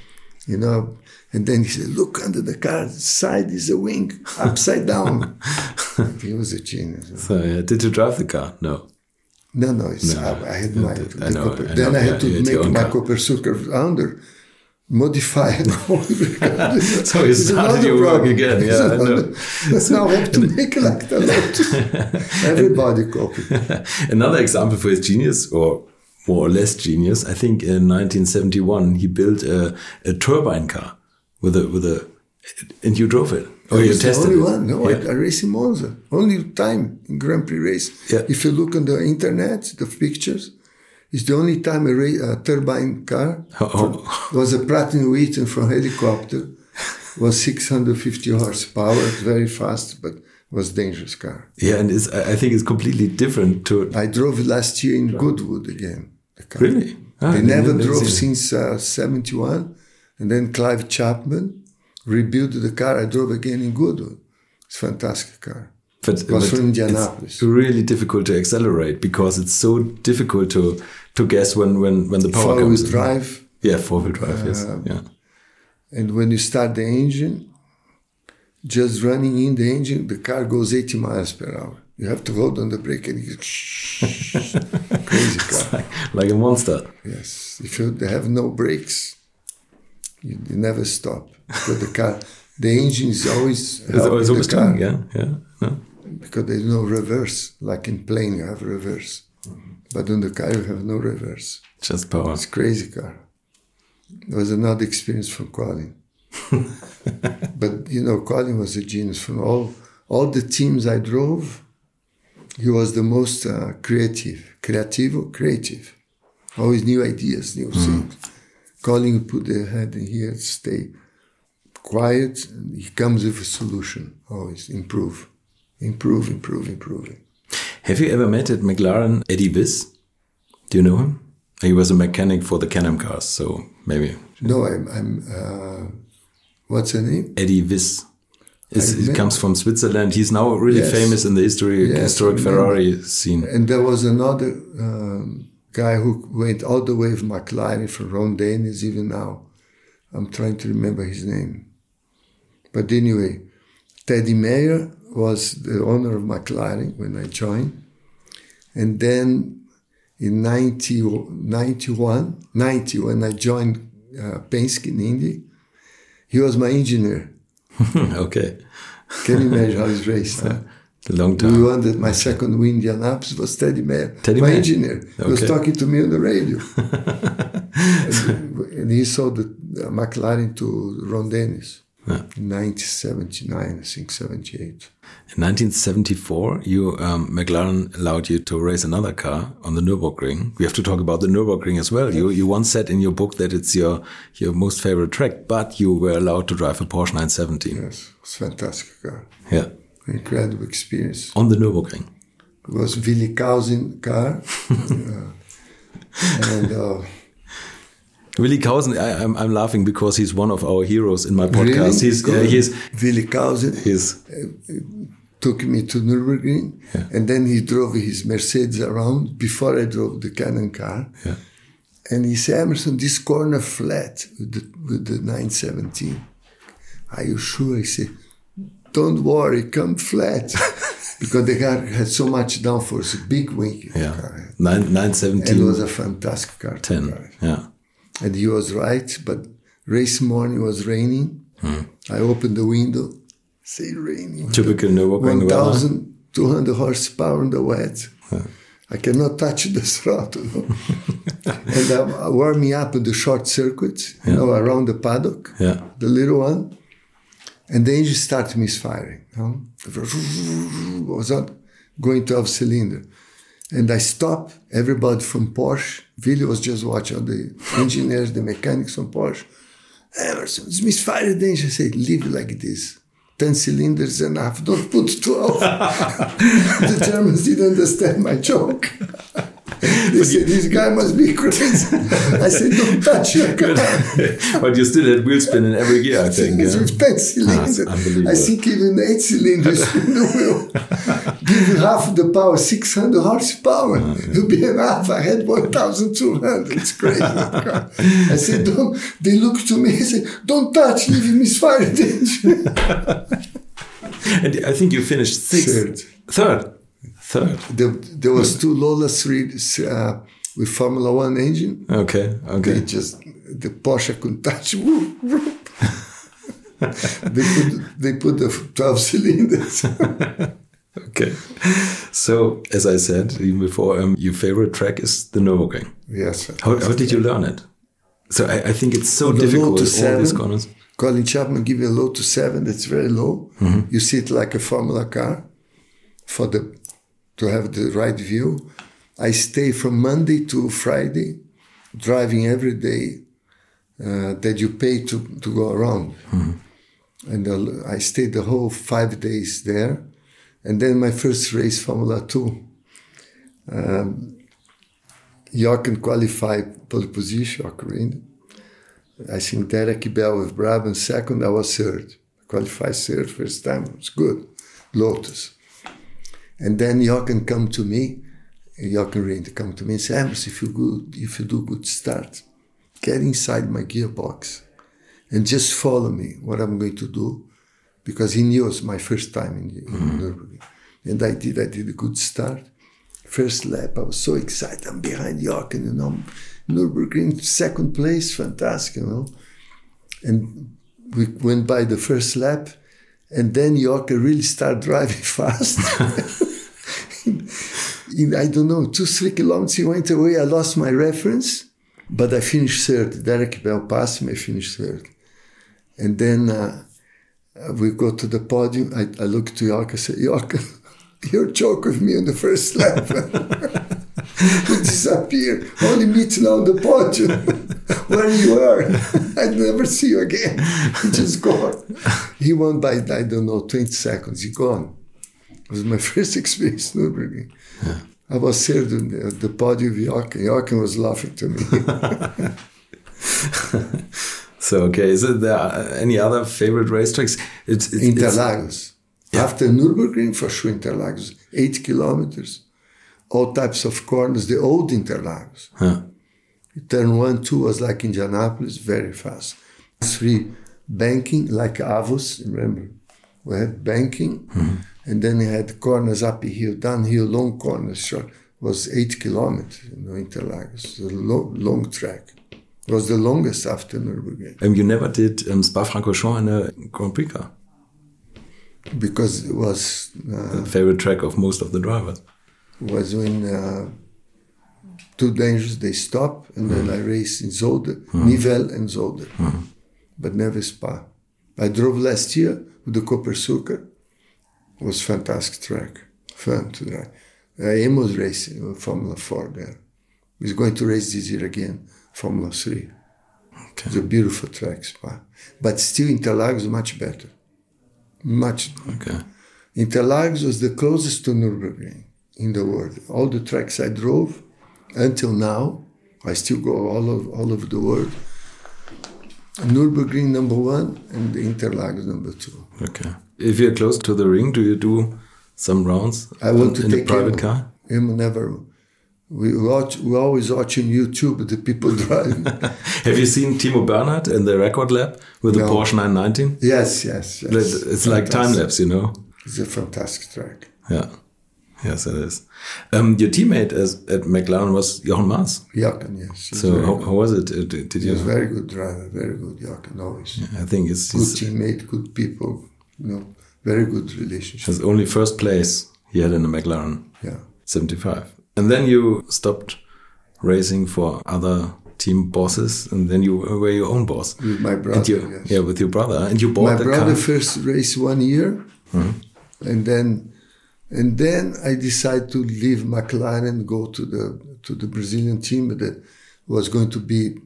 you know. And then he said, look under the car, side is a wing, upside down. (laughs) he was a genius. So, yeah, did you drive the car? No. No, no, it's, No. I, I had my. I know, Cooper- I then I had yeah, to make my car. Copersucar under, modify it. (laughs) (laughs) So you started your work again, yeah, I know. now I have to make like the lot. Everybody copied. Another example for his genius, or more or less genius, I think in 1971 he built a, a turbine car with a with a, and you drove it. Oh, you It's the tested only it. one. No, Yeah. I, I race in Monza. Only time in Grand Prix race. Yeah. If you look on the internet, the pictures, It's the only time a, ra- a turbine car Oh. was a Pratt and Whitney from helicopter. was 650 horsepower, very fast, but was dangerous car. Yeah, and it's, I I think it's completely different to. I drove last year in Goodwood again. the car. Really? Ah, I I never drove since uh, 71. And then Clive Chapman rebuilt the car. I drove again in Goodwood. It's a fantastic car. But, was but from Indianapolis. It's really difficult to accelerate because it's so difficult to to guess when when when the power Four-wheel comes. in. drive. Yeah, four wheel drive. yes. Uh, Yeah. And when you start the engine, just running in the engine, the car goes 80 miles per hour. You have to hold on the brake and it (laughs) crazy (laughs) car. Like, like a monster. Yes, if you have no brakes, you, you never stop. But the car, the engine is always (laughs) It's always the always turning. Yeah, yeah. No. because there's no reverse. Like in plane, you have reverse, but on the car you have no reverse. Just power. It's crazy car. It was another experience from Colin. (laughs) but you know, Colin was a genius. From all all the teams I drove, he was the most uh, creative, creativo, creative. Always new ideas, new things. Colin put their head in here, stay quiet, and he comes with a solution. Always improve, improve, improve, improve. Have you ever met at McLaren Eddie Wiss? Do you know him? He was a mechanic for the Can-Am cars, so maybe No, I'm. I'm uh, what's her name? Eddie Wiss. It comes from Switzerland. He's now really Yes. famous in the history, Yes, historic Ferrari scene. And there was another um, guy who went all the way from McLaren from Ron Dennis, even now. I'm trying to remember his name. But anyway, Teddy Mayer was the owner of McLaren when I joined. And then in 90, 91, 90, when I joined uh, Penske in Indy, he was my engineer. (laughs) okay, Can you imagine how he's raced? huh? Long time. won that my second win in Indianapolis was Teddy Mayer, Teddy my Mayer. engineer. He was talking to me on the radio. (laughs) and, and he sold the uh, McLaren to Ron Dennis Yeah. in 1979, I think 78. In 1974, you um, McLaren allowed you to race another car on the Nürburgring. We have to talk about the Nürburgring as well. You you once said in your book that it's your your most favorite track, but you were allowed to drive a Porsche 917. Yes, it was fantastic car. Yeah, Incredible experience. on the Nürburgring. It was Willi Kauhsen car. Uh, (laughs) and uh, Willi Kauhsen, I, I'm I'm laughing because he's one of our heroes in my podcast. really, He's uh, he's Willi Kauhsen he's took me to Nürburgring, Yeah. and then he drove his Mercedes around before I drove the Can-Am car. yeah. And he said, Emerson, this corner flat with the, with the 917. Are you sure? I said, don't worry, come flat. (laughs) because the car had so much downforce, a big wing. Yeah, car nine nine And it was a fantastic car. to ten. drive. Yeah, And he was right, but race morning was raining. Hmm. I opened the window, say raining. typical weather. 1,200 horsepower in the wet. I cannot touch the (laughs) throttle. and I'm warming up in the short circuit, you know, around the paddock, Yeah. the little one. And the engine started misfiring. Know? was not going 12 cylinder. And I stopped everybody from Porsche. Willi was just watching the engineers, the mechanics from Porsche. Emerson, it's misfired the engine. I said, leave it like this. 10 cylinders enough. Don't put 12. (laughs) the Germans didn't understand my joke. (laughs) (laughs) They said, this guy must be crazy. I said, don't touch your (laughs) car. but you still had wheel spin in every gear, I think. It's yeah? with 10 cylinders. unbelievable. I think even 8 cylinders (laughs) in the wheel. Give you half the power, 600 horsepower. Ah, It'll be enough. I had 1,200. It's crazy. I said, don't. They look to me and said, don't touch, leave him misfire the engine. And I think you finished sixth. Third. Third. Third. There, there was two Lola 3 uh, with Formula One engine. Okay. okay. They just, the Porsche couldn't touch. (laughs) Whoop, whoop. they, put, they put the 12 cylinders. (laughs) Okay. So, as I said even before, um, your favorite track is the Nürburgring. yes. How, how did you learn it? So I, I think it's so difficult. to All these corners. Colin Chapman give you a low to seven. That's very low. You see it like a Formula car for the to have the right view, I stay from Monday to Friday, driving every day uh, that you pay to, to go around. And uh, I stayed the whole five days there. And then my first race, Formula 2. Um, Jochen qualified pole position, Jochen I think Derek Bell with Brabham second, I was third. Qualified third first time, it's good. Lotus. And then Jochen come to me, you Jochen Rindt come to me and say, Amos, if you good, if you do good start, get inside my gearbox and just follow me what I'm going to do. Because he knew it was my first time in, in mm-hmm. Nürburgring. And I did, I did a good start. First lap, I was so excited. I'm behind Jochen, you know. Nürburgring, second place, fantastic, you know. And we went by the first lap, and then Jochen really started driving (laughs) fast. in, I don't know, two, three kilometers, he went away. I lost my reference, but I finished third. Derek Bell passed me, I finished third. And then uh, we go to the podium. I, I look to Jochen I say, Jochen, you joke with me on the first lap. (laughs) you disappear. Only meet on the podium (laughs) where you are. (laughs) I never see you again. (laughs) He Just gone. He won by, I don't know, 20 seconds. He gone. It was my (laughs) first experience in Nürburgring. Yeah. I was there on the, the podium with Jochen. Jochen was laughing to me. so, okay, is there uh, any other favorite racetracks? It's, it's Interlagos. Yeah. After Nürburgring, for sure, Interlagos. Eight kilometers, all types of corners, the old Interlagos. Huh. Turn one, two was like Indianapolis, very fast. Three, banking, like Avus, remember? We had banking. Mm-hmm and then we had corners uphill, downhill, long corners. Short was eight kilometers, you know, Interlagos, a long, long track. It was the longest after Nürburgring. Um, you never did um, Spa-Francorchamps in a Grand Prix car? Because it was... Uh, the favorite track of most of the drivers. Was when uh, too dangerous, they stop, and then I race in Zolder, mm. Nivelles and Zolder, mm. but never Spa. I drove last year with the Copersucar, was fantastic track, fun to drive. I was racing Formula 4 there. He's going to race this year again, Formula 3. Okay. It's a beautiful track, Spa. But still, Interlagos much better. Much. Okay. Interlagos was the closest to Nürburgring in the world. All the tracks I drove until now, I still go all over, all over the world. Nürburgring number one and Interlagos number two. Okay if you're close to the ring, do you do some rounds I want in, to in a private him, car? Him never. We watch. We always watching YouTube the people (laughs) driving. (laughs) Have you seen Timo Bernhard in the record lap with no. the Porsche 919? Yes, yes. yes. It's fantastic. like time lapse, you know. It's a fantastic track. Yeah. Yes, it is. Um, your teammate as, at McLaren was Jochen Mass. Jochen, yes. So how, how, was it? Uh, did, he you? was very good driver, very good Jochen always. Yeah, I think it's good teammate, good people you know, very good relationship. His only first place he had in the McLaren. Yeah. 75. And then you stopped racing for other team bosses, and then you were your own boss. With my brother, you, yes. Yeah, with your brother. And you bought my the brother car. first raced one year, mm-hmm. and then and then I decided to leave McLaren, and go to the to the Brazilian team that was going to be.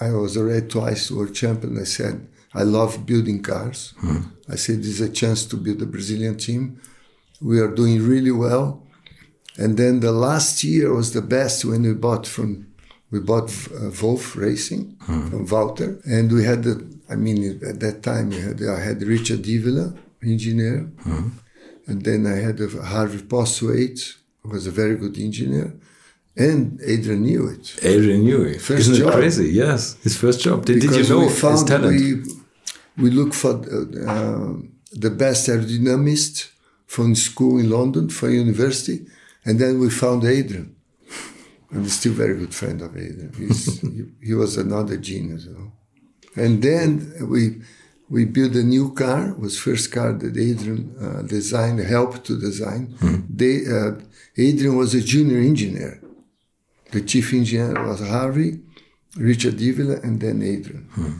I was already twice world champion. I said I love building cars. Mm. I said, this is a chance to build a Brazilian team. We are doing really well. And then the last year was the best when we bought from, we bought uh, Wolf Racing mm. from Walter. And we had the, I mean, at that time, we had, I had Richard Divila, engineer. Mm. And then I had a Harvey Postlethwaite, who was a very good engineer. And Adrian knew it. Adrian Newey. First Isn't job. it crazy? Yes, his first job. Did, did you know we found his talent? We, we look for uh, the best aerodynamist from school in London, from university, and then we found Adrian. And he's still a very good friend of Adrian. (laughs) he, he was another genius. You know? And then we we built a new car. It was first car that Adrian uh, designed, helped to design. Hmm. They, uh, Adrian was a junior engineer. The chief engineer was Harvey, Richard Divila, and then Adrian. Hmm.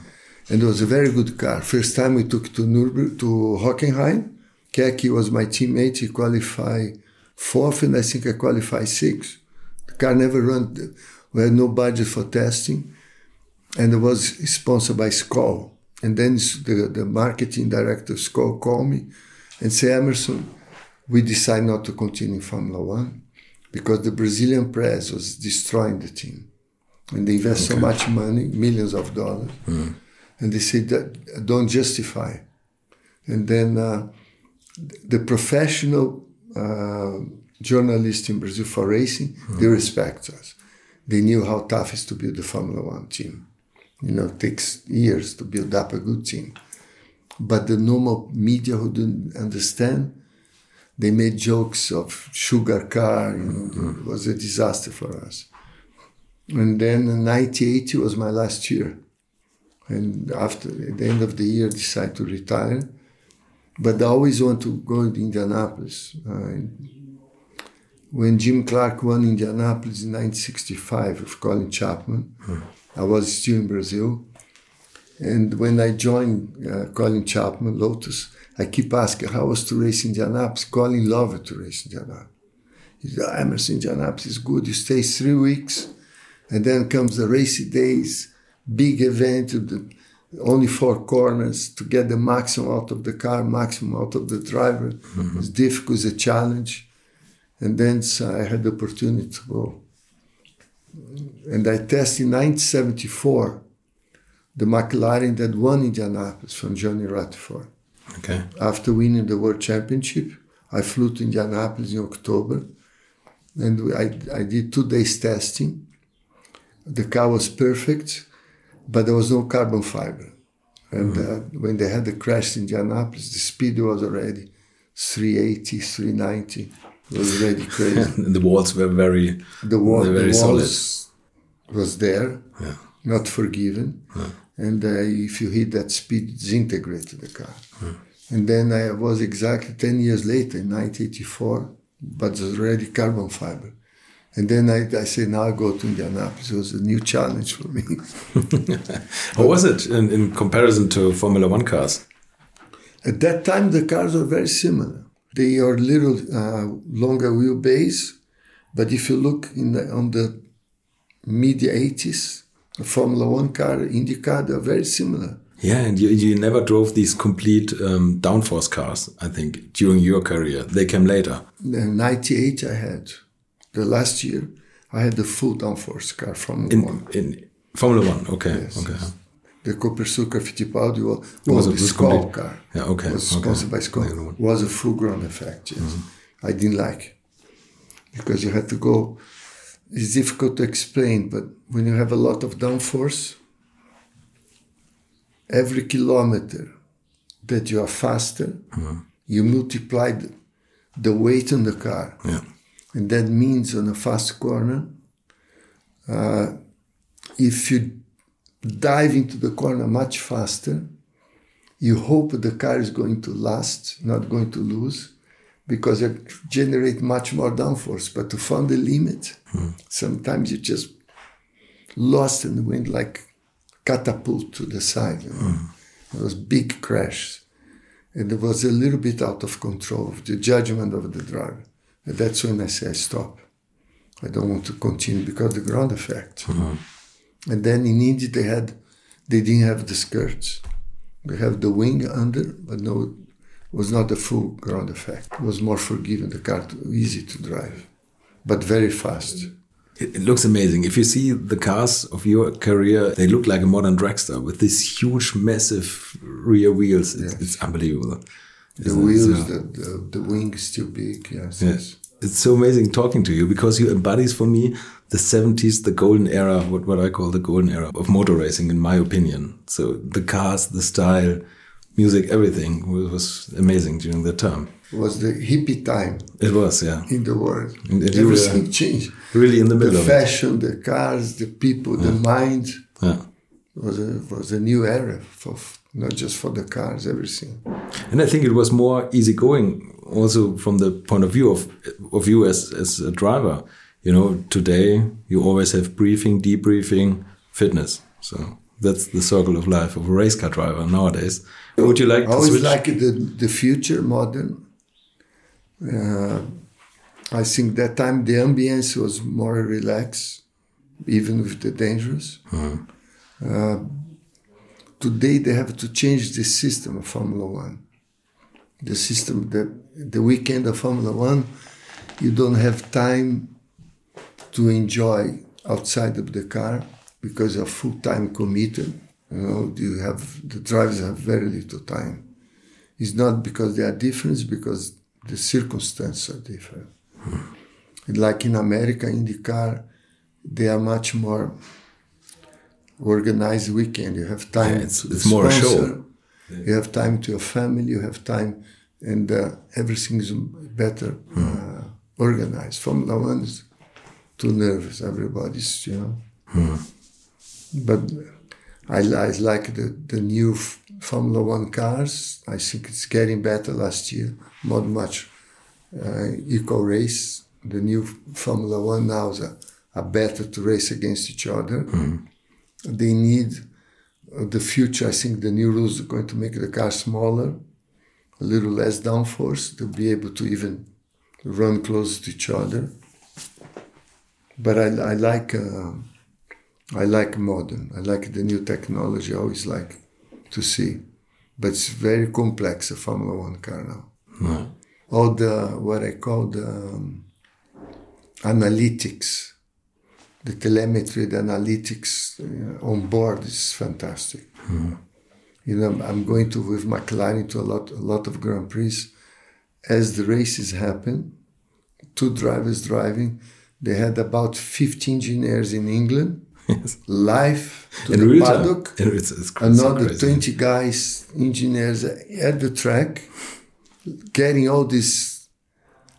And it was a very good car. First time we took to Nürburgring, to Hockenheim. Keke was my teammate. He qualified fourth, and I think I qualified sixth. The car never run. We had no budget for testing, and it was sponsored by Skol. And then the, the marketing director of Skol called me and say, Emerson, we decided not to continue in Formula One because the Brazilian press was destroying the team. And they invest okay. so much money, millions of dollars. Mm. And they said that don't justify. And then uh, the professional uh, journalists in Brazil for racing, mm. they respect us. They knew how tough it is to build a Formula One team. You know, it takes years to build up a good team. But the normal media who didn't understand, they made jokes of sugar car. You know, mm-hmm. It was a disaster for us. And then 1980 was my last year. And after at the end of the year, I decided to retire. But I always want to go to Indianapolis. Uh, when Jim Clark won Indianapolis in 1965 with Colin Chapman, mm. I was still in Brazil. And when I joined uh, Colin Chapman, Lotus, I keep asking how was to race Indianapolis. Colin loved to race Indianapolis. He said, Emerson, Indianapolis is good. You stay three weeks, and then comes the racy days, big event, the, only four corners to get the maximum out of the car, maximum out of the driver. Mm-hmm. It's difficult, it's a challenge. And then so I had the opportunity to go and I tested in 1974 the McLaren that won Indianapolis from Johnny Rutherford. Okay. After winning the World Championship, I flew to Indianapolis in October, and I, I did two days testing. The car was perfect, but there was no carbon fiber. And mm-hmm. uh, when they had the crash in Indianapolis, the speed was already 380, 390. It was really crazy. (laughs) the walls were very, the, wall, were very the solid. was there, yeah. not forgiven. Yeah. And uh, if you hit that speed, disintegrated the car. Yeah. And then I was exactly 10 years later, in 1984, but it was already carbon fiber. And then I, I said, now I go to Indianapolis. It was a new challenge for me. (laughs) How was it in, in comparison to Formula One cars? At that time, the cars were very similar. They are little uh, longer wheelbase, but if you look the, on the mid 80s, Formula One car, Indy car, they're very similar. Yeah, and you, you never drove these complete um, downforce cars, I think, during your career. They came later. In 98, I had. The last year, I had the full downforce car, Formula in, One. In Formula One, okay. Yes, okay. The Copersucar Fittipaldi was, was, was the Skol car. Yeah, okay. Was sponsored okay. by Skol. Was a full ground effect. Yes. Mm-hmm. I didn't like because you had to go. It's difficult to explain, but when you have a lot of downforce, every kilometer that you are faster, mm-hmm. you multiply the, the, weight on the car. Yeah. And that means on a fast corner, uh, if you dive into the corner much faster. You hope the car is going to last, not going to lose, because you generate much more downforce. But to find the limit, hmm. sometimes you just lost in the wind like catapult to the side. You know? hmm. It was big crash. And it was a little bit out of control of the judgment of the driver. And that's when I say I stop. I don't want to continue because the ground effect. Hmm. And then in India they had, they didn't have the skirts. They have the wing under, but no, it was not the full ground effect. It was more forgiving. The car easy to drive, but very fast. It, it looks amazing. If you see the cars of your career, they look like a modern dragster with these huge, massive rear wheels. It's, yes. it's unbelievable. The uh, wheels, the, the, the wing is too big. Yes, yes. It's so amazing talking to you because you embodies for me the 70s, the golden era, what, what I call the golden era of motor racing, in my opinion. So the cars, the style, music, everything was amazing during that time. It was the hippie time. It was, yeah. In the world. And Everything changed. Really in the middle the fashion, the cars, the people, yeah. the mind. Yeah. It was a, was a new era for not just for the cars, everything. And I think it was more easygoing also from the point of view of, of you as, as a driver you know, today you always have briefing, debriefing, fitness. So that's the circle of life of a race car driver nowadays. Would you like I always like the, the future modern. Uh, I think that time the ambience was more relaxed, even with the dangerous. Uh, today they have to change the system of Formula One. The system, the, the weekend of Formula One, you don't have time to enjoy outside of the car because you're full time committed. You know, you have the drivers have very little time. It's not because they are different, it's because the circumstances are different. Like in America, in the car, they are much more organized weekend. You have time. Yeah, it's- it's more a show. You have time to your family. You have time, and uh, everything is better uh, organized. Formula One is too nervous. Everybody's, you know. But I, I like the, the new Formula One cars. I think it's getting better last year. Not much uh, eco race. The new Formula One now are, are better to race against each other. They need uh, the future. I think the new rules are going to make the car smaller, a little less downforce to be able to even run close to each other. But I, I like uh, I like modern. I like the new technology. I always like to see, but it's very complex. A Formula One car now. All the what I call the um, analytics, the telemetry, the analytics uh, on board is fantastic. You know, I'm going to with McLaren to a lot, a lot of Grand Prix. As the races happen, two drivers driving, they had about 50 engineers in England live to In the paddock. It's- it's cra- so Another crazy. 20 guys, engineers at the track, getting all this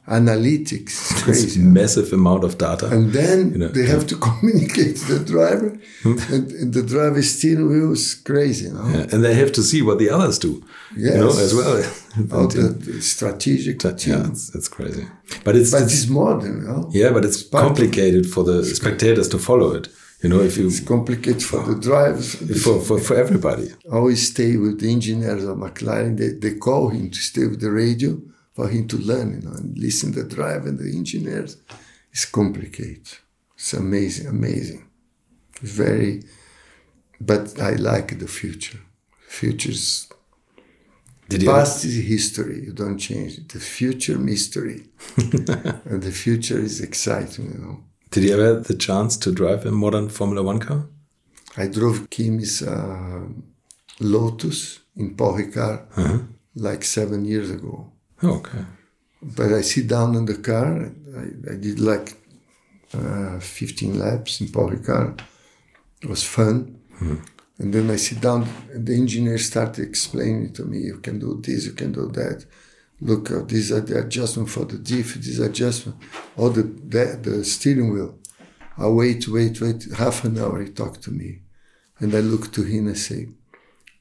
analytics. It's crazy. massive amount of data. And then You know, they have to (laughs) communicate to the driver, hmm? and, and the driver's steering wheel is crazy, you know? Yeah, and they have to see what the others do. You know, as well. (laughs) All the, the strategic yeah, team. it's, it's crazy. But it's, But it's it's modern, you know? yeah, but it's of- complicated for the spectators to follow it. You know, if you It's complicated for the drivers. for, for, for everybody. I always stay with the engineers of McLaren. They, they call him to stay with the radio for him to learn, you know, and listen to the driver and the engineers. It's complicated. It's amazing, amazing. Very, but I like the future. Future's Did you? past is history. You don't change it. The future mystery, (laughs) and the future is exciting. You know. Did you ever have the chance to drive a modern Formula One car? I drove Kimi's uh, Lotus in Paul Ricard like seven years ago. Oh, okay. But I sit down in the car. I, I did like uh, 15 laps in Paul Ricard. It was fun. And then I sit down, and the engineer started explaining to me, you can do this, you can do that. Look, uh, these are the adjustment for the diff, this adjustment, all the, the, the steering wheel. I wait, wait, wait. Half an hour he talked to me. And I look to him and say,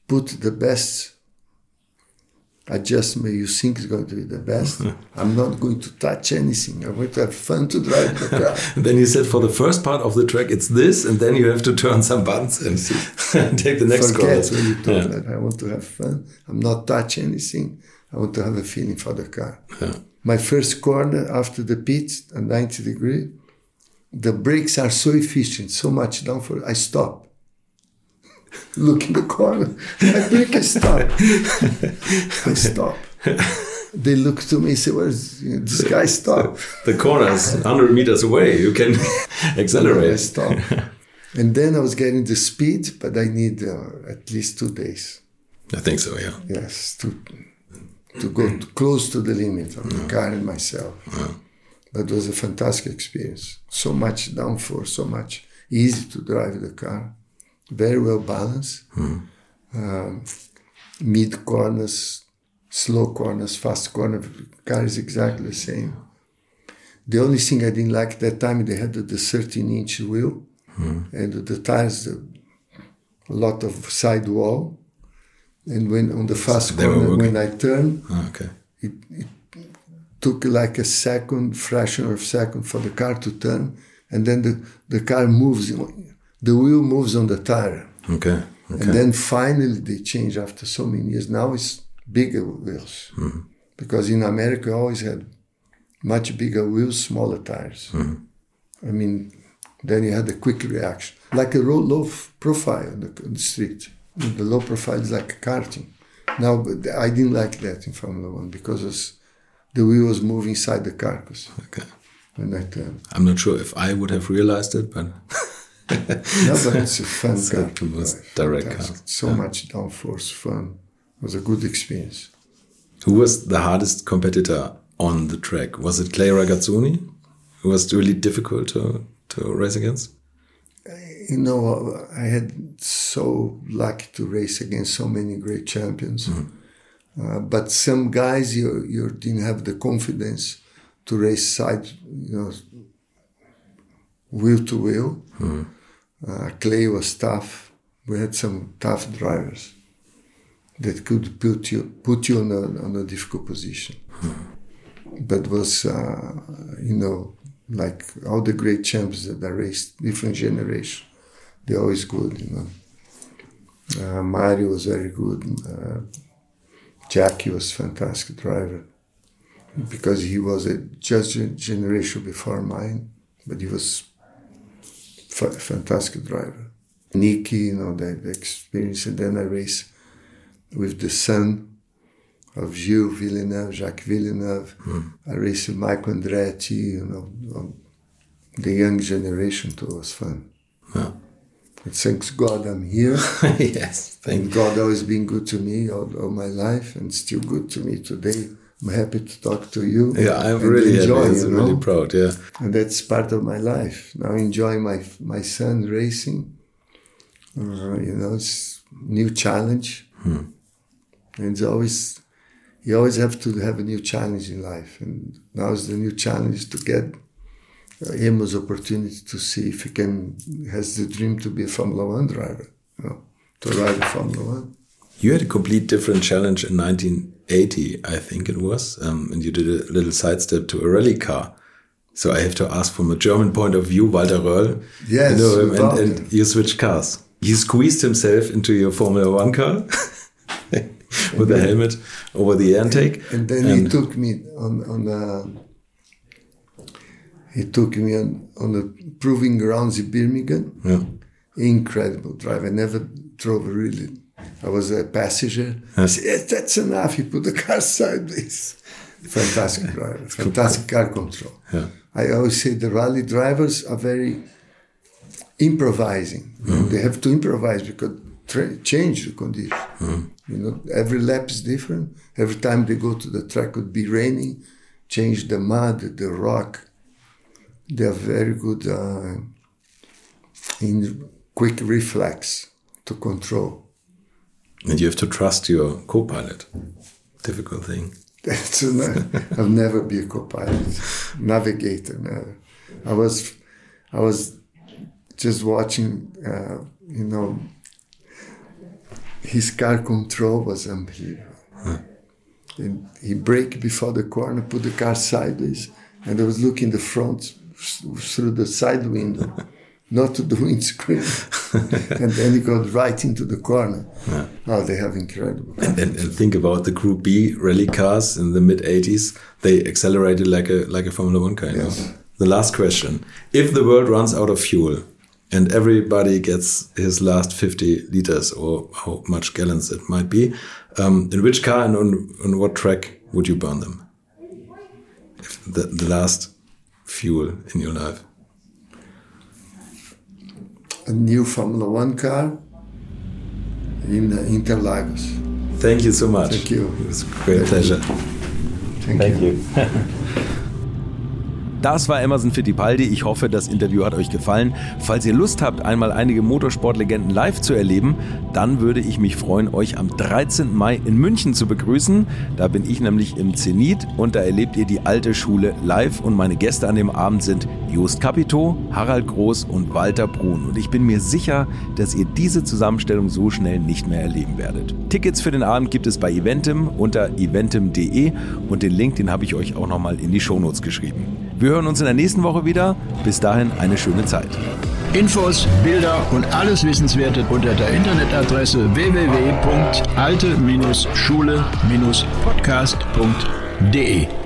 put the best adjustment you think is going to be the best. (laughs) I'm not going to touch anything. I'm going to have fun to drive the car. (laughs) Then you said for the first part of the track it's this, and then you have to turn some buttons and (laughs) take the next Forget when you talk Yeah. that. I want to have fun. I'm not touch anything. I want to have a feeling for the car. Yeah. My first corner after the pit at 90 degree, the brakes are so efficient, so much down for I stop. (laughs) Look in the corner. I brake I stop. I stop. They look to me and say, Where's this guy stop? The corner is 100 meters away. You can (laughs) accelerate. I stop. and then I was getting the speed, but I need uh, at least two days. I think so, yeah. Yes, to to go to close to the limit of the car and myself. But it was a fantastic experience. So much downforce, so much easy to drive the car, very well balanced. Um, mid corners, slow corners, fast corners. Car is exactly the same. The only thing I didn't like that time they had the, the 13 inch wheel and the tires, the, a lot of sidewall. And when on the fast they corner, when I turn, Ah, okay. it, it took like a second, fraction of a second for the car to turn, and then the, the car moves, the wheel moves on the tire. Okay. And then finally they change after so many years. Now it's bigger wheels. Mm-hmm. Because in America, always had much bigger wheels, smaller tires. Mm-hmm. I mean, then you had a quick reaction, like a low, low profile on the, on the street. The low profile is like karting. Now, but I didn't like that in Formula One because was, the wheel was moving inside the carcass Okay. when I turned. I'm not sure if I would have realized it, but (laughs) No, but it's a (laughs) fun It's car. like the to drive. direct car. So much downforce, fun. It was a good experience. who was the hardest competitor on the track? Was it Clay Regazzoni? Who was really difficult to, to race against? You know, I had so lucky to race against so many great champions. Uh, but some guys, you you didn't have the confidence to race side, you know, wheel to wheel. Uh, Clay was tough. We had some tough drivers that could put you put you on a, on a difficult position. But was uh, you know like all the great champions that I raced different generation, they're always good. You know, uh, Mario was very good. Uh, Jackie was fantastic driver because he was a just a generation before mine, but he was fantastic driver. Niki, you know, the, the experience, and then I race with the son of Gilles Villeneuve, Jacques Villeneuve. I raced with Michael Andretti, you know, um, the young generation too was fun. Yeah. And thanks God I'm here. (laughs) yes, thank And God always been good to me all, all my life and still good to me today. I'm happy to talk to you. Yeah, I'm really enjoy, happy. I'm know? really proud. Yeah. and that's part of my life. Now enjoying my my son racing. Uh, you know, it's new challenge, and it's always you always have to have a new challenge in life. And now is the new challenge to get uh, him as opportunity to see if he can has the dream to be a Formula One driver. You know, to ride a Formula One. You had a complete different challenge in 1980, I think it was, um, and you did a little sidestep to a rally car. So I have to ask from a German point of view, Walter Röhrl. Yes, you know him, and, and you switched cars. He squeezed himself into your Formula One car (laughs) with a helmet over the air intake. And then he took me on on a, he took me on on the proving grounds in Birmingham. yeah. Incredible drive. I never drove really. I was a passenger. I said, yes, that's enough. He put the car sideways. Fantastic (laughs) driver. Fantastic car control. Yeah. I always say the rally drivers are very improvising. Know, They have to improvise because tra- change the condition. You know, every lap is different. Every time they go to the track, could be raining, change the mud, the rock. They are very good uh, in quick reflex to control. And you have to trust your co-pilot. Difficult thing. (laughs) I'll never be a co-pilot, navigator. Never. I was, I was just watching. Uh, you know, his car control was unbelievable. And he brake before the corner, put the car sideways, and I was looking the front through the side window, (laughs) not to the (laughs) windscreen. (laughs) and then he got right into the corner. Oh, they have incredible. And, and, and think about the Group B rally cars in the mid 80s. They accelerated like a like a Formula One car. Yes. The last question: If the world runs out of fuel and everybody gets his last 50 liters or how much gallons it might be, um, in which car and on, on what track would you burn them? If the, the last fuel in your life. A new Formula One car in uh, Interlagos. Thank you so much. Thank you. It was a great pleasure. Thank, you. (laughs) Das war Emerson Fittipaldi. Ich hoffe, das Interview hat euch gefallen. Falls ihr Lust habt, einmal einige Motorsportlegenden live zu erleben, dann würde ich mich freuen, euch am 13. Mai in München zu begrüßen. Da bin ich nämlich im Zenit und da erlebt ihr die alte Schule live und meine Gäste an dem Abend sind Jost Capito, Harald Groß und Walter Brun. Und ich bin mir sicher, dass ihr diese Zusammenstellung so schnell nicht mehr erleben werdet. Tickets für den Abend gibt es bei Eventim unter eventim.de und den Link, den habe ich euch auch nochmal in die Shownotes geschrieben. Wir hören uns in der nächsten Woche wieder. Bis dahin eine schöne Zeit. Infos, Bilder und alles Wissenswerte unter der Internetadresse www.alte-schule-podcast.de.